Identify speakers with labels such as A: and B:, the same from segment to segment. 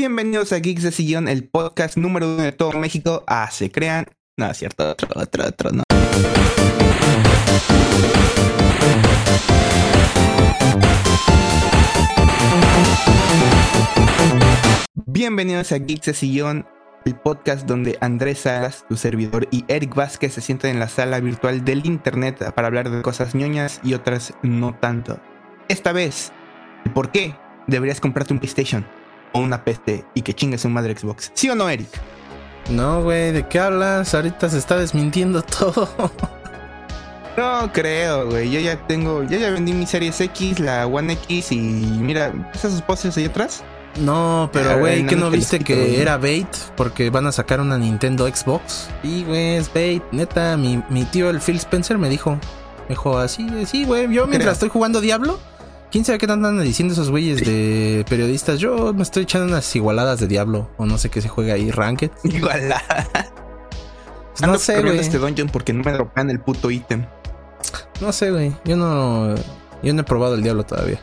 A: Bienvenidos a Geeks de Sillón, el podcast número uno de todo México. Ah, se crean. No, es cierto, otro, otro, otro, no. Bienvenidos a Geeks de Sillón, el podcast donde Andrés Salas, tu servidor, y Eric Vázquez se sientan en la sala virtual del internet para hablar de cosas ñoñas y otras no tanto. Esta vez, ¿por qué deberías comprarte un PlayStation o una PC y que chingues un madre Xbox? ¿Sí o no, Eric?
B: No, güey, ¿de qué hablas? Ahorita se está desmintiendo todo.
A: No creo, güey. Yo ya tengo, yo ya vendí mi Series X, la One X y mira, esos posters ahí atrás.
B: No, pero
A: Ah,
B: güey, ¿qué
A: no
B: no
A: te
B: viste que era bait? Porque van a sacar una Nintendo Xbox. Y, güey, es bait. Neta, mi, mi tío, el Phil Spencer, me dijo. Me dijo así, sí, güey. Yo mientras
A: Creo.
B: estoy jugando Diablo, quién sabe qué andan diciendo esos güeyes de periodistas. Yo me estoy echando unas igualadas de Diablo. O no sé qué se juega ahí, Ranked.
A: Igual la.
B: Pues no sé, güey.
A: este dungeon porque no me dropean el puto ítem.
B: No sé, güey. Yo no. Yo no he probado el Diablo todavía.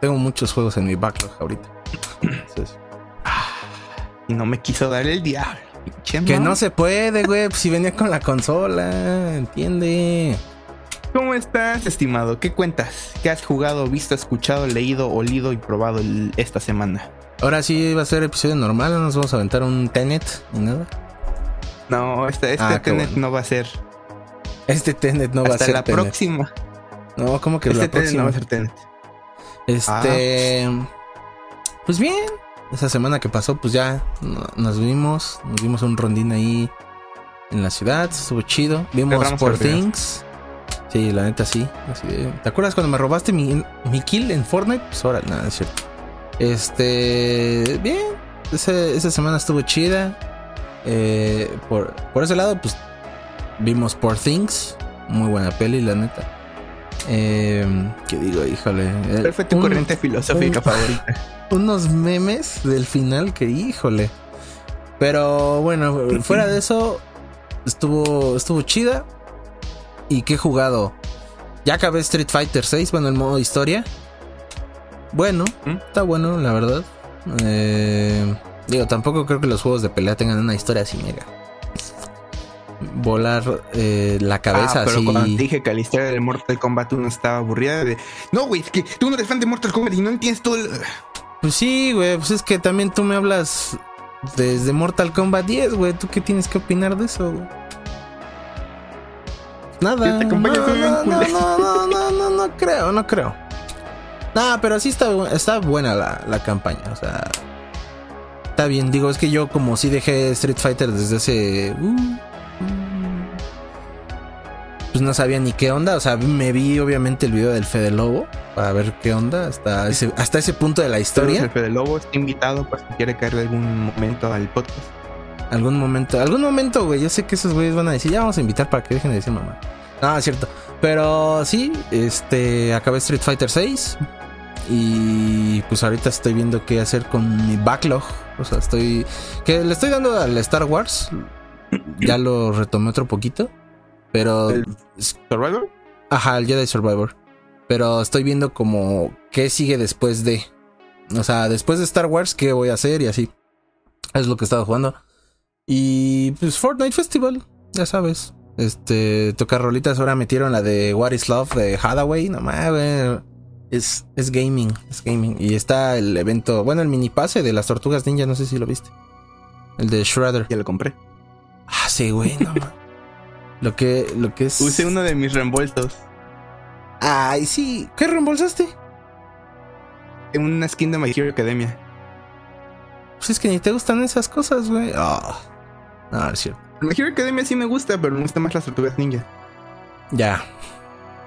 B: Tengo muchos juegos en mi backlog ahorita. Entonces,
A: Y no me quiso dar el diablo.
B: Que no se puede, güey. pues si venía con la consola, entiende.
A: ¿Cómo estás, estimado? ¿Qué cuentas? ¿Qué has jugado, visto, escuchado, leído, olido y probado el- esta semana?
B: Ahora sí va a ser episodio normal, no nos vamos a aventar un Tenet ni nada.
A: No, este, este
B: Ah,
A: Tenet
B: bueno.
A: no va a ser.
B: Este Tenet no va a
A: Hasta
B: ser
A: la
B: Tenet.
A: próxima.
B: No, como que
A: Este
B: la
A: Tenet no
B: próxima.
A: va a ser Tenet.
B: Este. Pues bien. Esa semana que pasó, pues ya no- nos vimos. Nos vimos un rondín ahí en la ciudad. Estuvo chido. Vimos
A: partidas.
B: Things. Sí, la neta sí. Así de- ¿Te acuerdas cuando me robaste mi, mi kill en Fortnite? Pues ahora, nada, es cierto. Este. Bien. Ese- esa semana estuvo chida. Eh, por, por ese lado, pues vimos Poor Things. Muy buena peli, la neta. Eh, ¿Qué digo? Híjole. eh,
A: ¿Cuál fue tu
B: un-
A: corriente filosófica
B: un-
A: favorita?
B: unos memes del final que híjole. Pero bueno, fuera de eso, estuvo, estuvo chida. ¿Y qué he jugado? Ya acabé Street Fighter 6, bueno, el modo historia. Bueno,
A: ¿Mm?
B: está bueno, la verdad. Eh, digo, tampoco creo que los juegos de pelea tengan una historia así mega. Volar eh, la cabeza
A: ah, pero
B: así.
A: cuando te dije que la historia del Mortal Kombat 1 estaba aburrida de... No, güey, es que tú no eres fan de Mortal Kombat y no entiendes todo el...
B: Pues sí, güey, pues es que también tú me hablas desde Mortal Kombat 10, güey. ¿Tú qué tienes que opinar de eso, güey? Nada.
A: Te
B: no, no, no, no, no, no, no, no creo, no creo. No, pero sí está, está buena la, la campaña, o sea... Está bien, digo, es que yo como sí dejé Street Fighter desde hace... uh, uh, pues no sabía ni qué onda, o sea, me vi obviamente el video del Fede Lobo para ver qué onda hasta ese, hasta ese punto de la historia.
A: El Fede Lobo está invitado por si quiere caer algún momento al podcast.
B: Algún momento, algún momento, güey. Yo sé que esos güeyes van a decir, ya vamos a invitar para que dejen de decir mamá. No, es cierto. Pero sí, este, acabé Street Fighter 6. Y pues ahorita estoy viendo qué hacer con mi backlog. O sea, estoy. Que le estoy dando al Star Wars. Ya lo retomé otro poquito. Pero.
A: ¿El Survivor?
B: Ajá, el Jedi Survivor. Pero estoy viendo como qué sigue después de. O sea, después de Star Wars, qué voy a hacer y así. Es lo que he estado jugando. Y pues Fortnite Festival, ya sabes. Este, tocar rolitas. Ahora metieron la de What is Love de Hathaway. No mames. Es, es gaming, es gaming. Y está el evento, bueno, el mini pase de las tortugas ninja, no sé si lo viste. El de Shredder.
A: Ya lo compré.
B: Ah, sí, güey, no. Lo que, lo que es.
A: Usé uno de mis reembolsos.
B: Ay, sí. ¿Qué reembolsaste?
A: En una skin de My Hero Academia.
B: Pues es que ni te gustan esas cosas, güey. Ah. No, es cierto.
A: My Hero Academia sí me gusta, pero me gustan más las tortugas ninja.
B: Ya.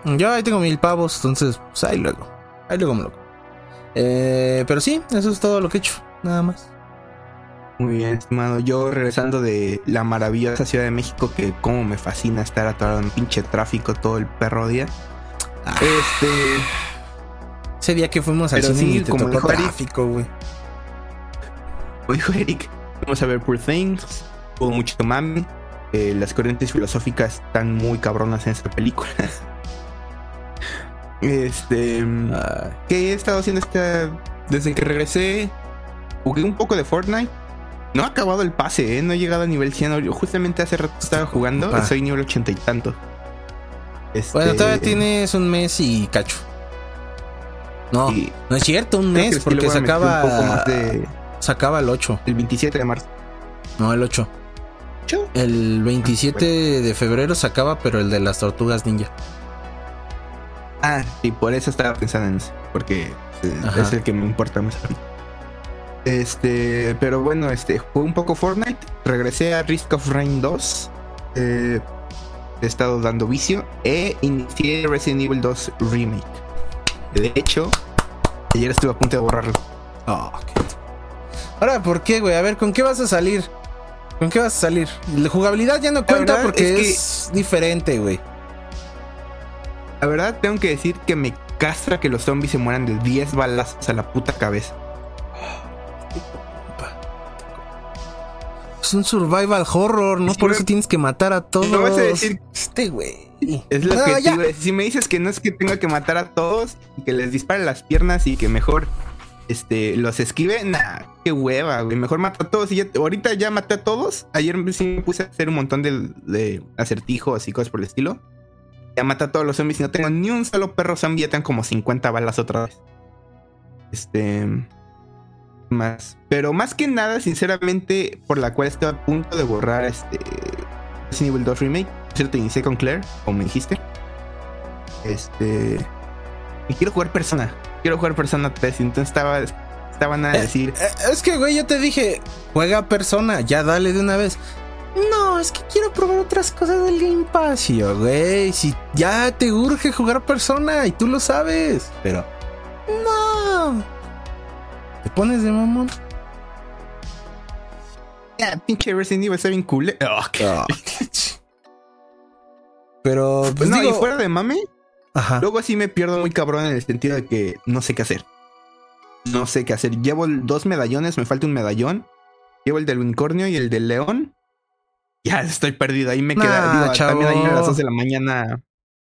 B: Yo ahí tengo mil pavos, entonces, pues ahí luego. Ahí luego me lo. compro. Eh, pero sí, eso es todo lo que he hecho. Nada más.
A: Muy bien, estimado. Yo regresando de la maravillosa Ciudad de México, que como me fascina estar atorado en pinche tráfico todo el perro día.
B: Ah,
A: Este.
B: ese día que fuimos al cine
A: sí,
B: y te
A: como
B: tocó tráfico, güey.
A: Dijo Eric, vamos a ver Poor Things. Hubo mucho mami. Eh, las corrientes filosóficas están muy cabronas en esta película. Este. ¿Qué he estado haciendo esta. Desde que regresé? jugué un poco de Fortnite. No ha acabado el pase, ¿eh? No he llegado a nivel 100. Yo justamente hace rato estaba jugando soy nivel 80 y tanto. Este,
B: Bueno, todavía tienes un mes y cacho. No, no es cierto, un
A: creo
B: mes, porque se
A: meter un poco
B: acaba,
A: más de-
B: se acaba el 8.
A: el 27 de marzo.
B: No, el 8. El 27 de febrero se acaba, pero el de las tortugas ninja.
A: Ah, sí, por eso estaba pensando en eso. Porque eh,
B: Ajá.
A: es el que me importa más a mí. Este, pero bueno, este, jugué un poco Fortnite. Regresé a Risk of Rain 2. eh, he estado dando vicio. E inicié Resident Evil 2 Remake. De hecho, ayer estuve a punto de borrarlo.
B: Oh, qué- Ahora, ¿por qué, güey? A ver, ¿con qué vas a salir? ¿Con qué vas a salir? La jugabilidad ya no cuenta porque
A: es
B: es, diferente, güey.
A: La verdad, tengo que decir que me castra que los zombies se mueran de 10 balazos a la puta cabeza.
B: Es un survival horror, ¿no?
A: Sí,
B: Por eso tienes que matar a todos.
A: No vas a decir-
B: Este, güey.
A: Es lo
B: No,
A: que te
B: ya.
A: decir. Si me dices que no es que tenga que matar a todos y que les dispare las piernas y que mejor este, los esquive, nah, qué hueva, güey. Mejor mata a todos y ya, ahorita ya maté a todos. Ayer sí me puse a hacer un montón de, de acertijos y cosas por el estilo. Ya maté a todos los zombies y no tengo ni un solo perro zombie. Ya tengo como 50 balas otra vez. Este. Más. Pero más que nada, sinceramente, por la cual estoy a punto de borrar este. Resident Evil 2 Remake. Cierto, inicié con Claire, como me dijiste. Este. Y quiero jugar Persona. Quiero jugar Persona 3. Entonces estaba. Estaban a
B: Eh,
A: decir.
B: Eh, Es que, güey, yo te dije, juega persona, ya dale de una vez. No, es que quiero probar otras cosas del Game Pass. Y yo, güey, si ya te urge jugar persona y tú lo sabes. Pero, no. ¿Te pones de mamón?
A: "Ah, pinche Resident Evil está bien cool. Oh, qué-
B: Pero, pues
A: no,
B: digo,
A: y fuera de mame,
B: ajá.
A: luego sí me pierdo muy cabrón en el sentido de que no sé qué hacer. No sé qué hacer. Llevo dos medallones, me falta un medallón. Llevo el del unicornio y el del león. Ya estoy perdido. Ahí me
B: Nah,
A: queda. Digo, también ahí a las
B: chavo.
A: 2 de la mañana.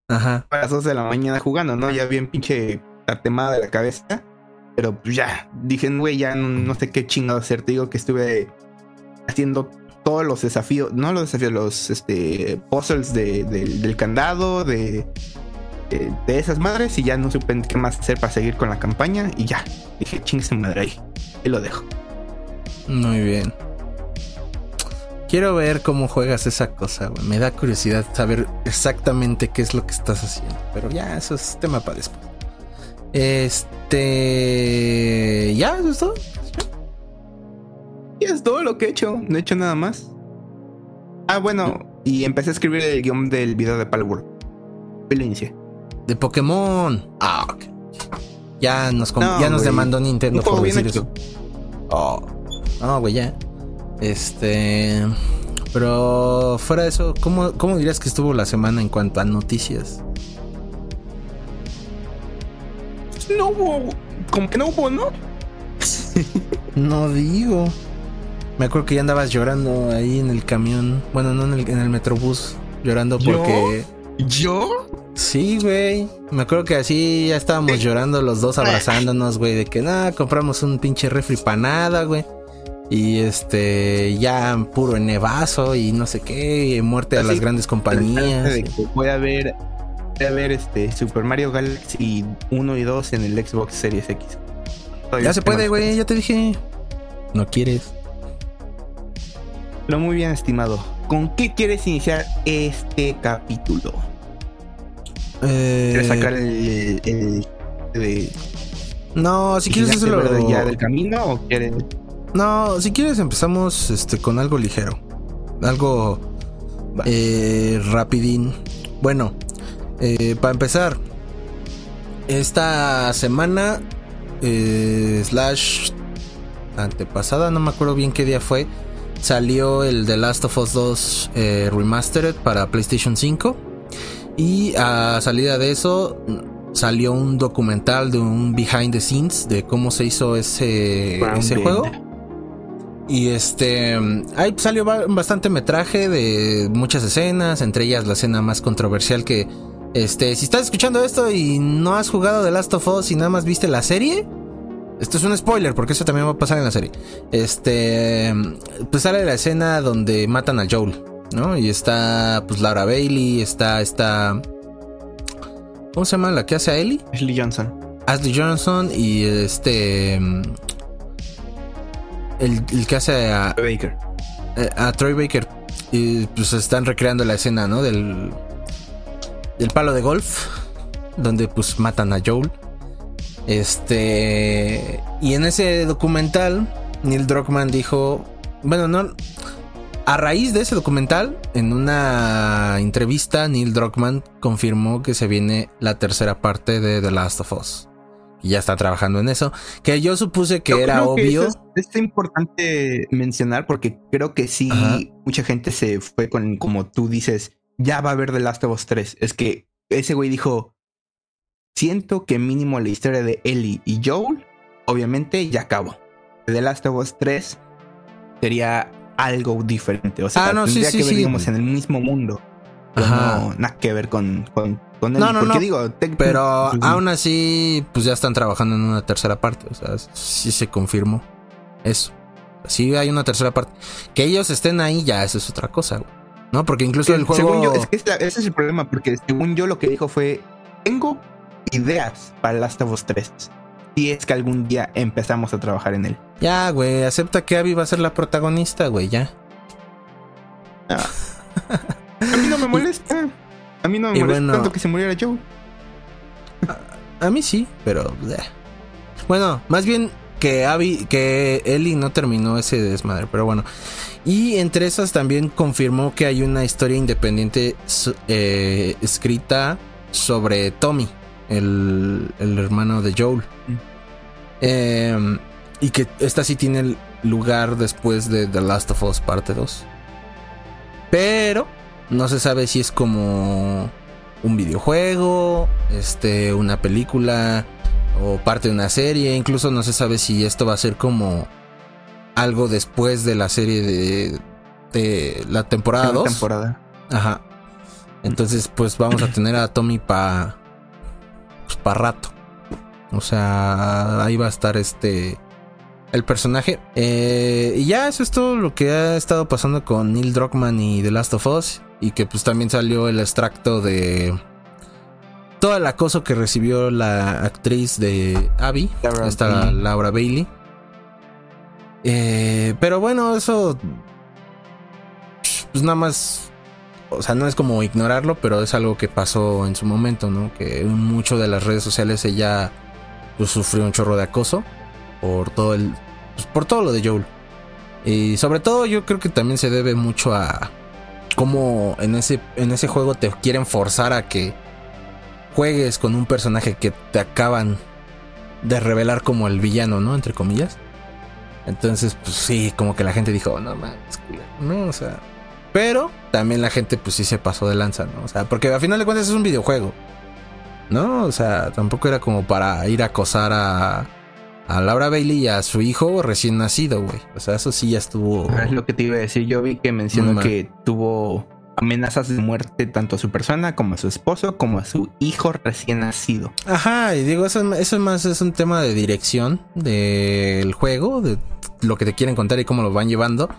B: Ajá.
A: A las 2 de la mañana jugando, ¿no? Ya bien pinche tatemada de la cabeza. Pero pues ya, dije, güey, ya no, no sé qué chingado hacer. Te digo que estuve haciendo todos los desafíos, no los desafíos, los este, puzzles de- del- del candado, de, de, de esas madres. Y ya no supe qué más hacer para seguir con la campaña. Y ya, dije, chingue su madre ahí. Y lo dejo.
B: Muy bien. Quiero ver cómo juegas esa cosa, güey. Me da curiosidad saber exactamente qué es lo que estás haciendo. Pero ya, eso es tema para después. Este. ¿Ya? ¿Eso es todo?
A: Y es todo lo que he hecho. No he hecho nada más. Ah, bueno, y empecé a escribir el guion del video de Palworld. Inicié.
B: De Pokémon. Ah, ok. Ya nos,
A: No,
B: ya nos demandó Nintendo por decir eso. Oh. No, güey, ya. Este. Pero fuera de eso, ¿cómo, ¿cómo dirías que estuvo la semana en cuanto a noticias?
A: No hubo. Como que no hubo, ¿no?
B: No digo. Me acuerdo que ya andabas llorando ahí en el camión. Bueno, no en el, en el metrobús. Llorando porque.
A: ¿Yo?
B: Sí, güey. Me acuerdo que así ya estábamos llorando los dos abrazándonos, güey. De que nada, compramos un pinche refri para nada, güey. Y este, ya puro nevazo y no sé qué. muerte a las grandes compañías.
A: Voy a ver. Voy a ver este Super Mario Galaxy 1 y 2 en el Xbox Series X. Todavía
B: Ya se puede, güey. Ya te dije. No quieres.
A: Pero muy bien, estimado. ¿Con qué quieres iniciar este capítulo? ¿Quieres sacar el, el- de
B: no, si quieres hacerlo.
A: verde ya del camino o quieres
B: No, si quieres empezamos este con algo ligero. Algo eh, rapidín. Bueno, eh, para empezar, esta semana eh, slash antepasada, no me acuerdo bien qué día fue, salió el The Last of Us 2 eh, Remastered para PlayStation 5 y a salida de eso salió un documental de un behind the scenes de cómo se hizo ese, ese juego. Y este, ahí salió ba- bastante metraje de muchas escenas, entre ellas la escena más controversial que, este, si estás escuchando esto y no has jugado The Last of Us y nada más viste la serie, Esto es un spoiler porque eso también va a pasar en la serie. Este, pues sale la escena donde matan a Joel, ¿no? Y está pues Laura Bailey, está esta ¿Cómo se llama la que hace a Ellie?
A: Ashley Johnson.
B: Ashley Johnson y este el, el que hace a
A: Baker.
B: Eh, a Troy Baker. Y pues están recreando la escena, ¿no? Del, del palo de golf. Donde pues matan a Joel. Este. Y en ese documental, Neil Druckmann dijo. Bueno, no. A raíz de ese documental, en una entrevista, Neil Druckmann confirmó que se viene la tercera parte de The Last of Us y ya está trabajando en eso. Que yo supuse que era obvio.
A: es, importante mencionar porque creo que sí, mucha gente se fue con, como tú dices, ya va a haber The Last of Us 3. Es que ese güey dijo, siento que mínimo la historia de Ellie y Joel, obviamente ya acabó. The Last of Us 3 sería algo diferente. O sea, ah, tendría que ver, digamos, en el mismo mundo. no, nada que ver con no, no, no. Digo,
B: pero aún así, pues ya están trabajando en una tercera parte. O sea, sí se confirmó eso. Sí hay una tercera parte. Que ellos estén ahí, ya eso es otra cosa, ¿No? Porque incluso el juego.
A: Según yo, es que ese es el problema, porque según yo lo que dijo fue: Tengo ideas para Last of Us 3. Si es que algún día empezamos a trabajar en él.
B: Ya, güey, acepta que Abby va a ser la protagonista, güey, ya.
A: Ah. A mí no me molesta. A mí no me molesta tanto que se muriera Joe.
B: A, mí sí, pero. Bueno, más bien que Abby, que Ellie no terminó ese desmadre, pero bueno. Y entre esas también confirmó que hay una historia independiente eh, escrita sobre Tommy, el, hermano de Joel. Mm. Em, y que esta sí tiene lugar después de The Last of Us parte 2. Pero no se sabe si es como un videojuego, este, una película o parte de una serie. Incluso no se sabe si esto va a ser como algo después de la serie de, de la temporada 2.
A: temporada.
B: Ajá. Entonces, pues vamos a tener a Tommy para pues, pa rato. O sea, ahí va a estar este el personaje. Eh, y ya eso es todo lo que ha estado pasando con Neil Druckmann y The Last of Us. Y que pues también salió el extracto de todo el acoso que recibió la actriz de Abby, esta Laura Bailey. Eh, pero bueno, eso pues nada más, o sea, no es como ignorarlo, pero es algo que pasó en su momento, ¿no? Que en mucho de las redes sociales ella pues, sufrió un chorro de acoso por todo el, pues, por todo lo de Joel. Y sobre todo yo creo que también se debe mucho a cómo en ese, en ese juego te quieren forzar a que juegues con un personaje que te acaban de revelar como el villano, ¿no? Entre comillas. Entonces, pues sí, como que la gente dijo, no mames, no, o sea. Pero también la gente, pues sí se pasó de lanza, ¿no? O sea, porque al final de cuentas es un videojuego, ¿no? O sea, tampoco era como para ir a acosar a, a Laura Bailey y a su hijo recién nacido, güey. O sea, eso sí ya estuvo.
A: Es lo que te iba a decir. Yo vi que mencionó que tuvo amenazas de muerte tanto a su persona como a su esposo como a su hijo recién nacido.
B: Ajá, y digo, eso, eso más es un tema de dirección del juego, de lo que te quieren contar y cómo lo van llevando.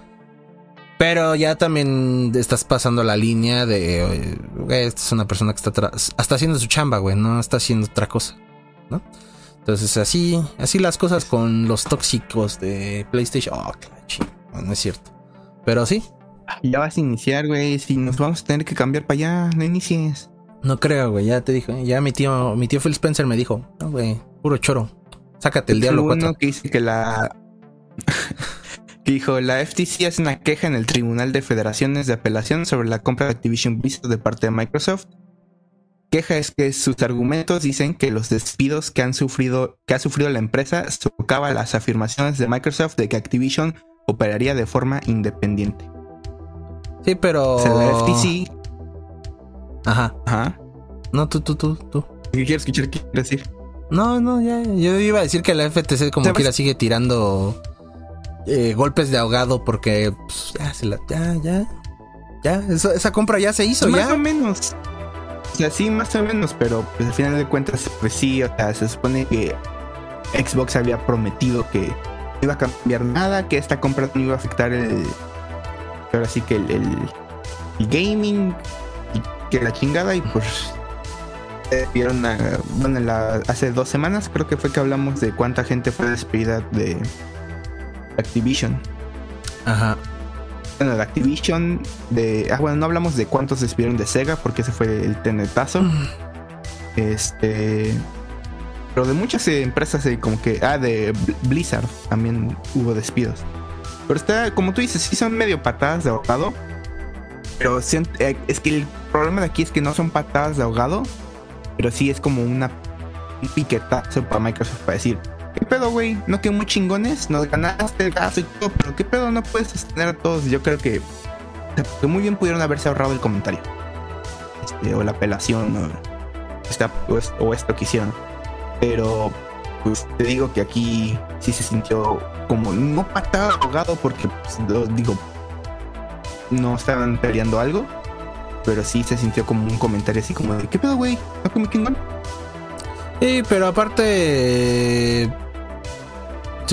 B: Pero ya también estás pasando la línea de, güey, esta es una persona que está, está haciendo su chamba, güey, no está haciendo otra cosa, ¿no? Entonces así, así las cosas con los tóxicos de PlayStation. Oh, no, es cierto. Pero sí.
A: Ya vas a iniciar, güey. Si nos vamos a tener que cambiar para allá, no inicies.
B: No creo, güey. Ya te dijo. Ya mi tío, mi tío Phil Spencer me dijo, no, güey, puro choro. Sácate el, diablo
A: uno que dice que la que dijo la FTC hace una queja en el Tribunal de Federaciones de Apelación sobre la compra de Activision Blizzard de parte de Microsoft queja es que sus argumentos dicen que los despidos que han sufrido, que ha sufrido la empresa socava las afirmaciones de Microsoft de que Activision operaría de forma independiente.
B: Sí, pero.
A: la FTC.
B: Ajá.
A: Ajá.
B: No, tú, tú, tú, tú.
A: ¿Qué quieres escuchar? ¿Qué quieres decir?
B: No, no, ya. Yo iba a decir que la FTC como quiera sigue tirando eh, golpes de ahogado porque pues, ya se la. Ya, ya. Ya, esa compra ya se hizo, ya.
A: Más o menos. O sea, sí, más o menos, pero pues al final de cuentas, pues sí, o sea, se supone que Xbox había prometido que no iba a cambiar nada, que esta compra no iba a afectar el. Ahora sí que el, el, el gaming y que la chingada, y pues. eh, Vieron a- bueno, la- hace dos semanas creo que fue que hablamos de cuánta gente fue despedida de Activision.
B: Ajá.
A: Bueno, de Activision, de. Ah, bueno, no hablamos de cuántos despidieron de Sega, porque ese fue el tenetazo. Este. Pero de muchas empresas, eh, como que. Ah, de Bl- Blizzard también hubo despidos. Pero está, como tú dices, sí son medio patadas de ahogado. Pero eh, es que el problema de aquí es que no son patadas de ahogado. Pero sí es como una. Un piquetazo para Microsoft para decir. ¿Qué pedo, güey? ¿No que muy chingones? Nos ganaste el gasto y todo, pero ¿qué pedo? No puedes sostener a todos. Yo creo que, que muy bien pudieron haberse ahorrado el comentario. Este, o la apelación, o, esta- o es- o esto que hicieron. Pero, pues te digo que aquí sí se sintió como, no patada ahogado, porque, pues, lo digo, no estaban peleando algo. Pero sí se sintió como un comentario así como de, ¿qué pedo, güey? ¿No como chingón?
B: Sí, pero aparte.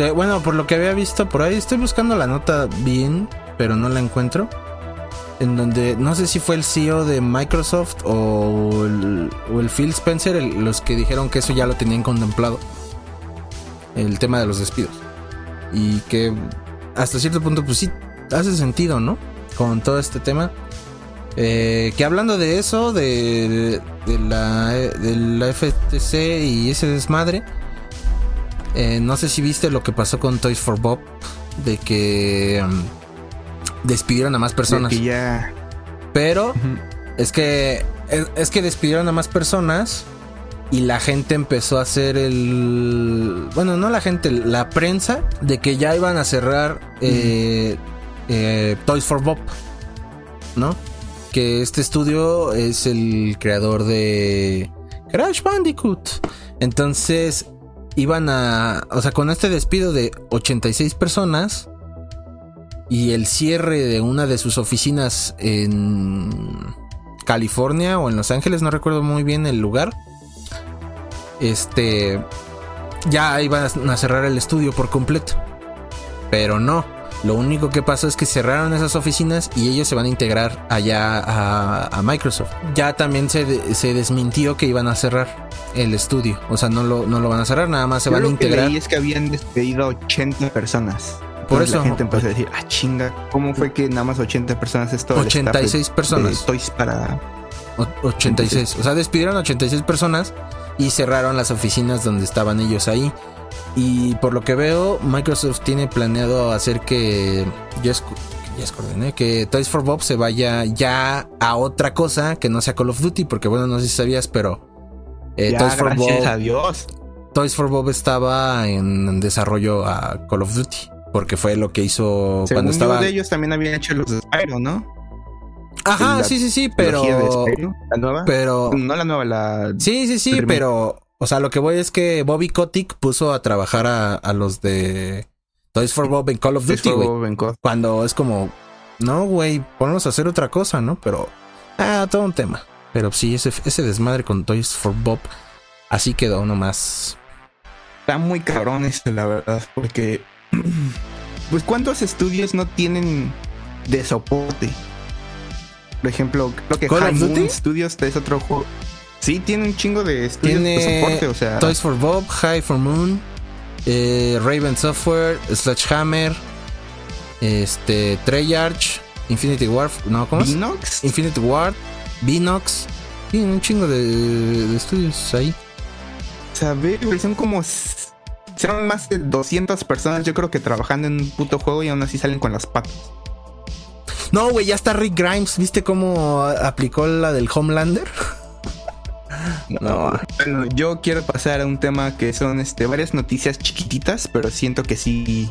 B: Bueno, por lo que había visto por ahí, estoy buscando la nota bien, pero no la encuentro. En donde no sé si fue el CEO de Microsoft o el, o el Phil Spencer los que dijeron que eso ya lo tenían contemplado. El tema de los despidos. Y que hasta cierto punto, pues sí, hace sentido, ¿no? Con todo este tema. Eh, que hablando de eso, de, de la, de la FTC y ese desmadre, eh, no sé si viste lo que pasó con Toys for Bob, de que um, despidieron a más personas.
A: Que ya...
B: Pero es que es, es que despidieron a más personas y la gente empezó a hacer el bueno no la gente la prensa de que ya iban a cerrar eh, eh, Toys for Bob no que este estudio es el creador de Crash Bandicoot. Entonces iban a o sea con este despido de 86 personas y el cierre de una de sus oficinas en California o en Los Ángeles, no recuerdo muy bien el lugar. Este ya iban a cerrar el estudio por completo. Pero no, lo único que pasó es que cerraron esas oficinas y ellos se van a integrar allá a, a Microsoft. Ya también se, de- se desmintió que iban a cerrar el estudio, o sea, no lo, no lo van a cerrar, nada más se
A: Yo
B: van a
A: lo que
B: integrar.
A: leí es que habían despedido a 80 personas.
B: Por
A: Entonces
B: eso-
A: la gente empezó a decir, ah, chinga, ¿cómo fue que nada más 80 personas es todo el staff de-
B: 86 personas.
A: de Toys para...
B: O- 86. O sea, despidieron a 86 personas y cerraron las oficinas donde estaban ellos ahí. Y por lo que veo, Microsoft tiene planeado hacer que. Ya ya coordiné, que Toys for Bob se vaya ya a otra cosa que no sea Call of Duty. Porque bueno, no sé si sabías, pero. eh,
A: Ya,
B: Toys, for
A: gracias a
B: Bob,
A: Dios.
B: Toys for Bob estaba en desarrollo a Call of Duty. Porque fue lo que hizo
A: Según
B: cuando estaba.
A: de ellos también habían hecho los de Spyro, ¿no?
B: Ajá, sí, sí, sí, pero.
A: Trilogía de Spyro, la nueva.
B: Pero.
A: No la nueva, la...
B: Sí, sí, sí, pero, o sea, lo que voy es que Bobby Kotick puso a trabajar a, a los de Toys for Bob en Call of Duty, güey. Cuando es como, no, güey, ponlos a hacer otra cosa, ¿no? Pero, ah, todo un tema. Pero sí, ese, ese desmadre con Toys for Bob, así quedó nomás.
A: Está muy cabrón eso, la verdad, porque... Pues ¿cuántos estudios no tienen de soporte? Por ejemplo, creo que
B: ¿Call of
A: High Moon? Studios es otro juego. Sí, tiene un chingo de estudios de
B: Tiene
A: soporte, o sea...
B: Toys for Bob, High for Moon, eh, Raven Software, Sledgehammer, este, Treyarch, Infinity War, no, ¿cómo es? Infinity Ward, Binox. Tienen un chingo de, de estudios ahí.
A: saber, güey, son como. s- Son más de 200 personas, yo creo que trabajando en un puto juego y aún así salen con las patas.
B: No, güey, ya está Rick Grimes. ¿Viste cómo aplicó la del Homelander? No.
A: Bueno, yo quiero pasar a un tema que son este, varias noticias chiquititas, pero siento que sí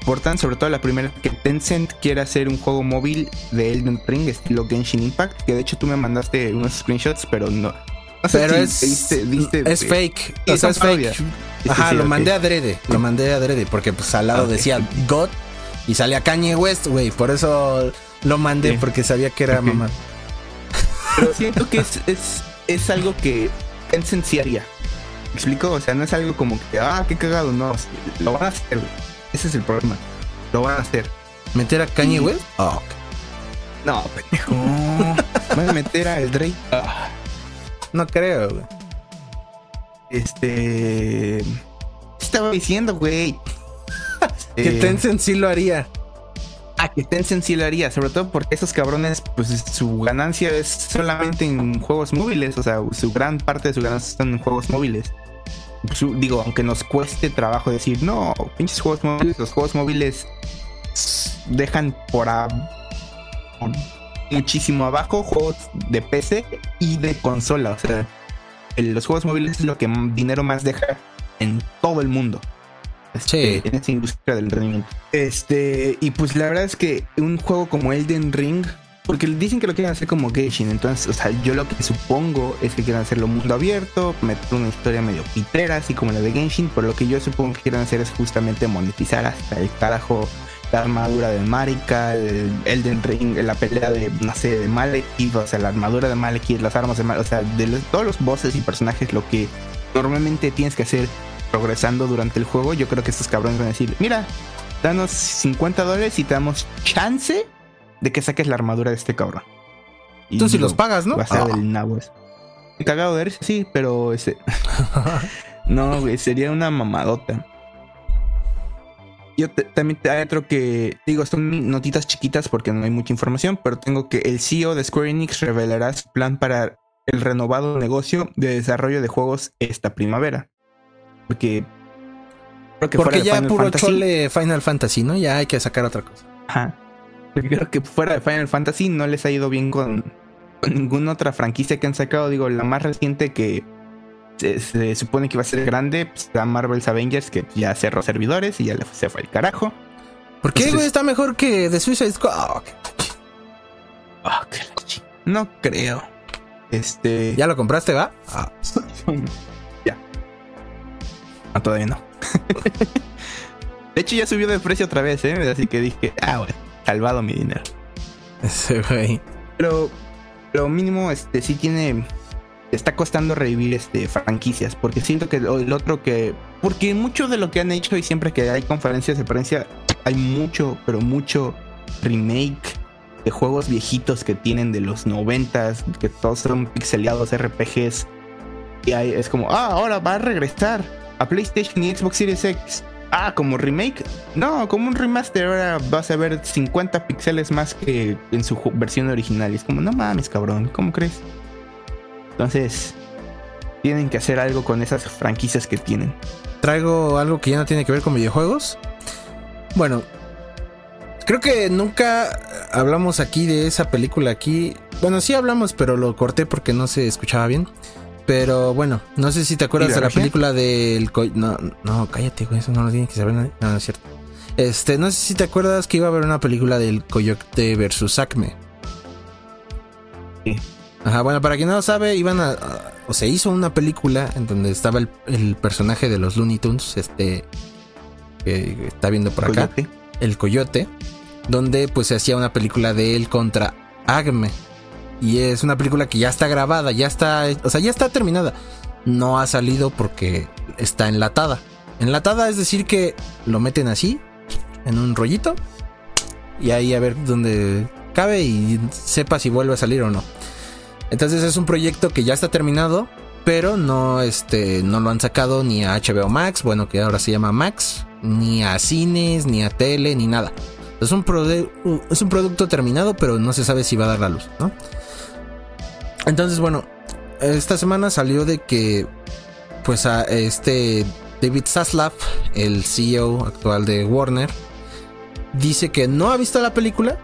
A: importan. Sobre todo la primera, que Tencent quiere hacer un juego móvil de Elden Ring estilo Genshin Impact. Que de hecho tú me mandaste unos screenshots, pero no. no sé
B: Pero
A: si
B: es,
A: viste- viste-
B: es fake. O sea, es fake. Ajá,
A: sí,
B: lo mandé adrede. Lo mandé adrede porque pues al lado decía God y salía Kanye West, güey. Por eso lo mandé
A: Sí.
B: porque sabía que era mamá.
A: Pero siento que es, es, es algo que Tencent sí haría. ¿Me explico? O sea, no es algo como que, ah, qué cagado, no. Lo van a hacer, güey. Ese es el problema. Lo van a hacer.
B: ¿Meter a Kanye West? Oh,
A: No, pendejo. Van a meter a el Drake. Ah,
B: no creo, güey.
A: Este. ¿qué Estaba diciendo, güey.
B: Que
A: Eh,
B: Tencent sí lo haría.
A: Ah, que lo haría, sobre todo porque esos cabrones, pues su ganancia es solamente en juegos móviles, o sea, su gran parte de su ganancia están en juegos móviles. Digo, aunque nos cueste trabajo decir, no, pinches juegos móviles, los juegos móviles dejan por, a- muchísimo abajo juegos de PC y de consola, o sea, los juegos móviles es lo que dinero más deja en todo el mundo. Este,
B: Sí.
A: En esa industria del rendimiento. Este, y pues la verdad es que un juego como Elden Ring, porque dicen que lo quieren hacer como Genshin, entonces, o sea, yo lo que supongo es que quieren hacerlo mundo abierto, meter una historia medio pitera, así como la de Genshin, pero lo que yo supongo que quieren hacer es justamente monetizar hasta el carajo la armadura de Marika, el Elden Ring, la pelea de, no sé, de Malekith, o sea, la armadura de Malekith, las armas de Malekith, o sea, de los- todos los bosses y personajes, lo que normalmente tienes que hacer progresando durante el juego, yo creo que estos cabrones van a decir, mira, danos 50 dólares y te damos chance de que saques la armadura de este cabrón. Y
B: Tú sí
A: digo,
B: los pagas, ¿no?
A: Va a ser
B: Ah.
A: del nabo eso. He cagado de sí, pero ese... no, güey, sería una mamadota. Yo te- también te- hay otro que, digo, son notitas chiquitas porque no hay mucha información, pero tengo que el CEO de Square Enix revelará su plan para el renovado negocio de desarrollo de juegos esta primavera. Porque... Creo que fuera
B: Porque
A: de
B: ya
A: Final
B: puro
A: Fantasy-
B: chole Final Fantasy, ¿no? Ya hay que sacar otra cosa.
A: Ajá. Creo que fuera de Final Fantasy no les ha ido bien con, con ninguna otra franquicia que han sacado. Digo, la más reciente que se, se supone que iba a ser grande, pues era Marvel's Avengers, que ya cerró servidores y ya le- se fue el carajo.
B: ¿Por qué, güey? Está mejor que The Suicide Squad.
A: La chi- No creo. Este.
B: ¿Ya lo compraste, va? Ah.
A: No, todavía no. de hecho, ya subió de precio otra vez, ¿eh? Así que dije, ah, bueno, salvado mi dinero.
B: Ese güey.
A: Pero lo mínimo, este, sí tiene. Está costando revivir este franquicias. Porque siento que el otro que. Porque mucho de lo que han hecho y siempre que hay conferencias de prensa, hay mucho, pero mucho remake de juegos viejitos que tienen de los noventas, que todos son pixeleados RPGs. Y ahí es como, ah, ahora va a regresar a PlayStation y Xbox Series X. Ah, como remake. No, como un remaster. Ahora vas a ver 50 píxeles más que en su versión original. Es como, no mames, cabrón, ¿cómo crees? Entonces, tienen que hacer algo con esas franquicias que tienen.
B: Traigo algo que ya no tiene que ver con videojuegos. Bueno, creo que nunca hablamos aquí de esa película aquí. Bueno, sí hablamos, pero lo corté porque no se escuchaba bien. Pero bueno, no sé si te acuerdas
A: ¿Y la
B: de la película del... No, no, cállate, güey, eso no lo tiene que saber nadie. No, no es cierto. Este, no sé si te acuerdas que iba a haber una película del Coyote versus Acme.
A: Sí.
B: Ajá, bueno, para quien no lo sabe, iban a, a- o se hizo una película en donde estaba el, el personaje de los Looney Tunes, este que está viendo por acá,
A: Coyote.
B: el Coyote, donde pues se hacía una película de él contra Agme. Y es una película que ya está grabada, ya está, o sea, ya está terminada. No ha salido porque está enlatada. Enlatada es decir que lo meten así, en un rollito, y ahí a ver dónde cabe y sepa si vuelve a salir o no. Entonces es un proyecto que ya está terminado, pero no, este, no lo han sacado ni a HBO Max, bueno, que ahora se llama Max, ni a cines, ni a tele, ni nada. Es un, es un producto terminado, pero no se sabe si va a dar la luz, ¿no? Entonces, bueno, esta semana salió de que, pues, a este David Zaslav, el CEO actual de Warner, dice que no ha visto la película.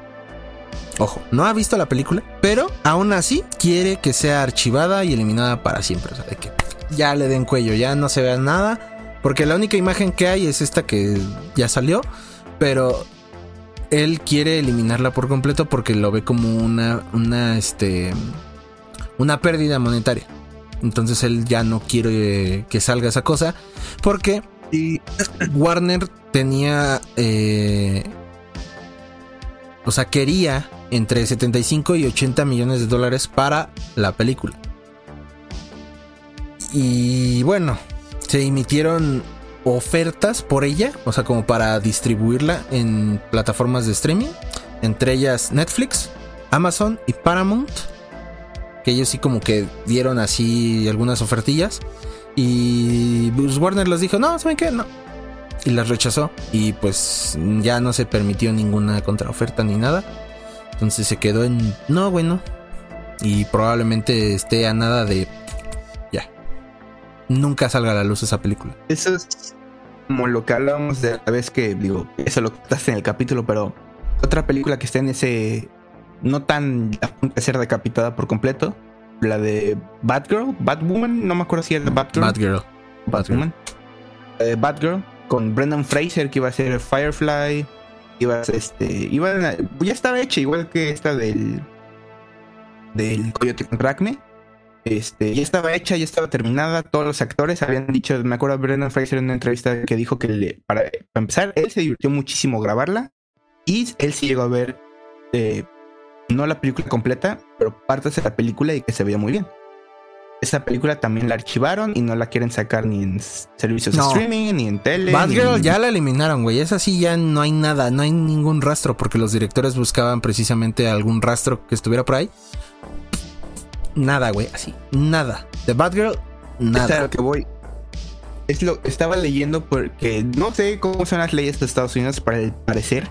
B: Ojo, no ha visto la película, pero aún así quiere que sea archivada y eliminada para siempre. O sea, de que ya le den cuello, ya no se vea nada. Porque la única imagen que hay es esta que ya salió, pero él quiere eliminarla por completo porque lo ve como una, una, este, una pérdida monetaria. Entonces él ya no quiere que salga esa cosa porque Warner tenía, eh, o sea, quería entre 75 y 80 millones de dólares para la película. Y bueno, se emitieron ofertas por ella, o sea, como para distribuirla en plataformas de streaming, entre ellas Netflix, Amazon y Paramount, que ellos sí como que dieron así algunas ofertillas y Bruce Warner les dijo, no, ¿saben qué? No. Y las rechazó y pues ya no se permitió ninguna contraoferta ni nada. Entonces se quedó en, no, bueno. Y probablemente esté a nada de nunca salga a la luz esa película.
A: Eso es como lo que hablábamos de la vez que, digo, eso lo contaste en el capítulo, pero otra película que está en ese, no tan a punto de ser decapitada por completo, la de Batgirl, Batwoman, no me acuerdo si era de Batgirl.
B: Batgirl.
A: Batwoman. Batgirl, con Brendan Fraser, que iba a ser Firefly, iba a ser este, iba a, ya estaba hecha, igual que esta del, del Coyote con Acme este, ya estaba hecha, ya estaba terminada. Todos los actores habían dicho, me acuerdo Brendan Fraser en una entrevista que dijo que le, para, empezar, él se divirtió muchísimo grabarla y él sí llegó a ver eh, no la película completa, pero partes de la película y que se veía muy bien. Esa película también la archivaron y no la quieren sacar ni en servicios de streaming, ni en tele.
B: Batgirl ya la eliminaron, güey. Esa sí ya no hay nada, no hay ningún rastro, porque los directores buscaban precisamente algún rastro que estuviera por ahí nada, güey, así, nada. The Batgirl, nada.
A: Es lo que voy. Es lo estaba leyendo porque no sé cómo son las leyes de Estados Unidos para el parecer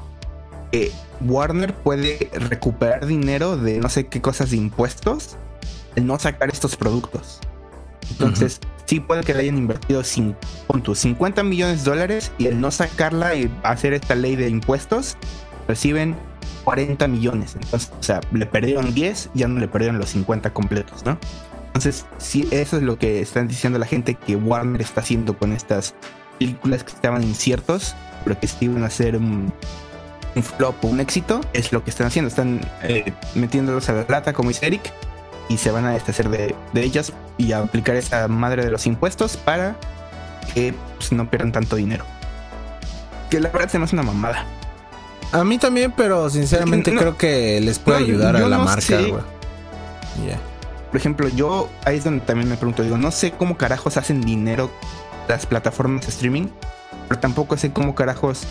A: que Warner puede recuperar dinero de no sé qué cosas de impuestos de no sacar estos productos. Entonces, sí puede que le hayan invertido 50 millones de dólares y el no sacarla y hacer esta ley de impuestos, reciben 40 millones. Entonces, o sea, le perdieron 10, ya no le perdieron los 50 completos, ¿no? Entonces, sí, eso es lo que están diciendo la gente que Warner está haciendo con estas películas que estaban inciertos, pero que sí iban a ser un, flop o un éxito. Es lo que están haciendo. Están eh, metiéndolos a la lata, como dice Eric, y se van a deshacer de, ellas y a aplicar esa madre de los impuestos para que pues, no pierdan tanto dinero. Que la verdad se me hace una mamada.
B: A mí también, pero sinceramente creo que les puede ayudar a la marca, güey.
A: Por ejemplo, yo ahí es donde también me pregunto, digo, no sé cómo carajos hacen dinero las plataformas de streaming, pero tampoco sé cómo carajos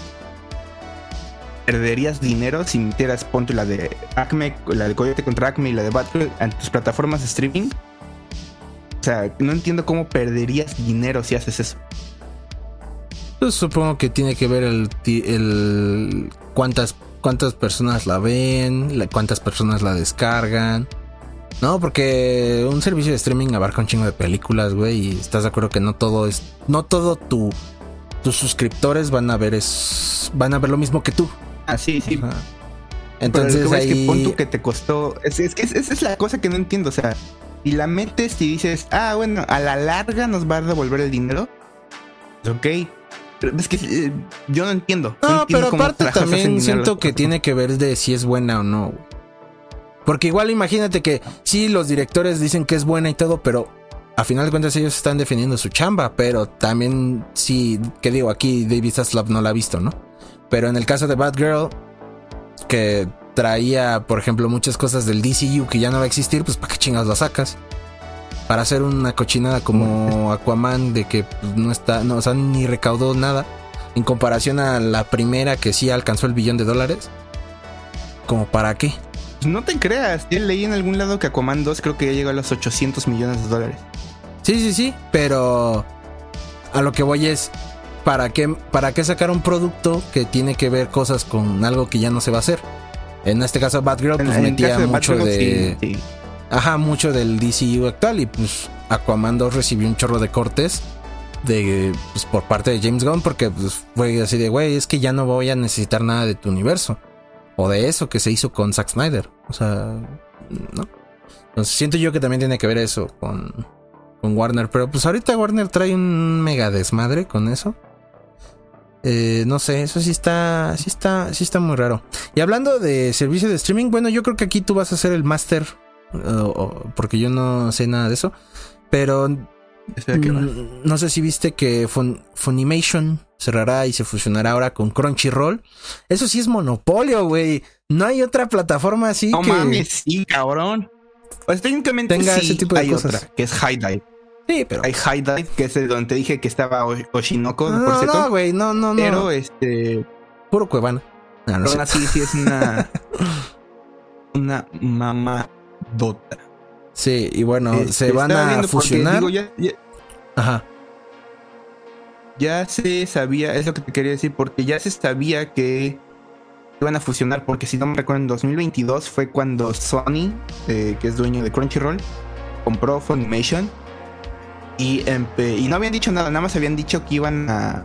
A: perderías dinero si metieras, ponte la de Acme, la de Coyote contra Acme y la de Battle en tus plataformas de streaming. O sea, no entiendo cómo perderías dinero si haces eso.
B: Pues supongo que tiene que ver el, el cuántas, cuántas personas la ven, cuántas personas la descargan. No, porque un servicio de streaming abarca un chingo de películas, güey, y estás de acuerdo que no todo es, no todo tu, tus suscriptores van a ver es, van a ver lo mismo que tú.
A: Ah, sí, sí. Entonces ahí... es que pon que te costó, es, es que esa es la cosa que no entiendo, o sea, y la metes y dices, ah, bueno, a la larga nos va a devolver el dinero, ok, es que eh, yo no entiendo.
B: No, pero aparte también siento que tiene que ver de si es buena o no. Porque igual imagínate que sí, los directores dicen que es buena y todo, pero a final de cuentas ellos están defendiendo su chamba, pero también sí, que digo, aquí David Zaslav no la ha visto, ¿no? Pero en el caso de Batgirl, que traía, por ejemplo, muchas cosas del DCU que ya no va a existir, pues ¿para qué chingas la sacas? para hacer una cochinada como Aquaman de que pues, no está, no, o sea, ni recaudó nada en comparación a la primera que sí alcanzó el billón de dólares. ¿Como para qué?
A: Pues no te creas, yo leí en algún lado que Aquaman 2 creo que ya llegó a los 800 millones de dólares.
B: Sí, sí, sí, pero a lo que voy es, ¿para qué, ¿para qué sacar un producto que tiene que ver cosas con algo que ya no se va a hacer? En este caso, Batgirl pues metía mucho de... Ajá, mucho del DCU actual y pues Aquaman 2 recibió un chorro de cortes de pues, por parte de James Gunn porque pues, fue así de, güey, es que ya no voy a necesitar nada de tu universo o de eso que se hizo con Zack Snyder. O sea, ¿no? Entonces siento yo que también tiene que ver eso con, con Warner, pero pues ahorita Warner trae un mega desmadre con eso. Eh, no sé, eso sí está, sí está, sí está muy raro. Y hablando de servicio de streaming, bueno, yo creo que aquí tú vas a ser el máster porque yo no sé nada de eso. Pero no sé si viste que Funimation cerrará y se fusionará ahora con Crunchyroll. Eso sí es monopolio, güey. No hay otra plataforma así
A: no mames, sí, cabrón. Pues técnicamente tenga ese tipo de cosas. Otra, que es High Dive.
B: Sí, pero.
A: Hay High Dive, que es el donde te dije que estaba Oshinoko,
B: No,
A: por
B: no,
A: cierto.
B: no, güey, no, no, no.
A: pero este.
B: Puro cuevana. No, no
A: Pero así sí es una. una mamadota.
B: Sí, y bueno,
A: Este,
B: se van a
A: porque,
B: fusionar.
A: digo, ya- ya,
B: Ajá.
A: ya se sabía, es lo que te quería decir, porque ya se sabía que iban a fusionar, porque si no me recuerdo, en 2022 fue cuando Sony, eh, que es dueño de Crunchyroll, compró Funimation y, empe- y no habían dicho nada, nada más habían dicho que iban a...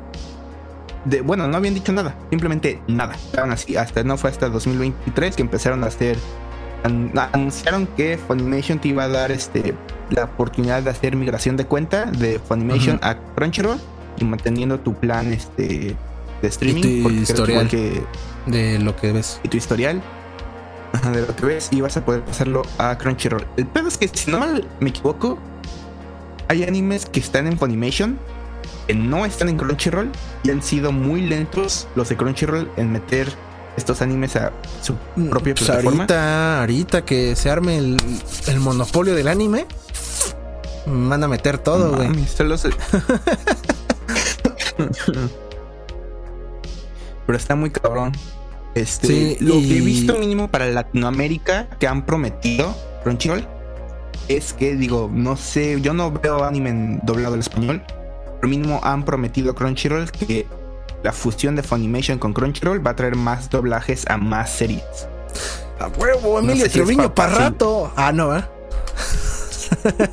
A: de- bueno, no habían dicho nada, simplemente nada. Estaban así, hasta no fue hasta 2023 que empezaron a hacer... an- anunciaron que Funimation te iba a dar este la oportunidad de hacer migración de cuenta de Funimation
B: Ujú.
A: a Crunchyroll y manteniendo tu plan este de streaming
B: tu
A: porque creo que
B: historial.
A: que
B: De lo que ves.
A: y tu historial de lo que ves y vas a poder pasarlo a Crunchyroll. El pedo es que si no mal me equivoco, hay animes que están en Funimation que no están en Crunchyroll y han sido muy lentos los de Crunchyroll en meter estos animes a su propia
B: Pues
A: plataforma.
B: ahorita, ahorita que se arme el, el monopolio del anime, van a meter todo, güey.
A: se- Pero está muy cabrón. Este,
B: Sí,
A: lo
B: y-
A: que he visto mínimo para Latinoamérica que han prometido Crunchyroll es que digo, no sé, yo no veo anime en doblado al español, pero mínimo han prometido Crunchyroll que la fusión de Funimation con Crunchyroll va a traer más doblajes a más series.
B: A huevo, Emilio
A: sé si
B: Treviño
A: pa-
B: para rato. Ah, no, ¿eh?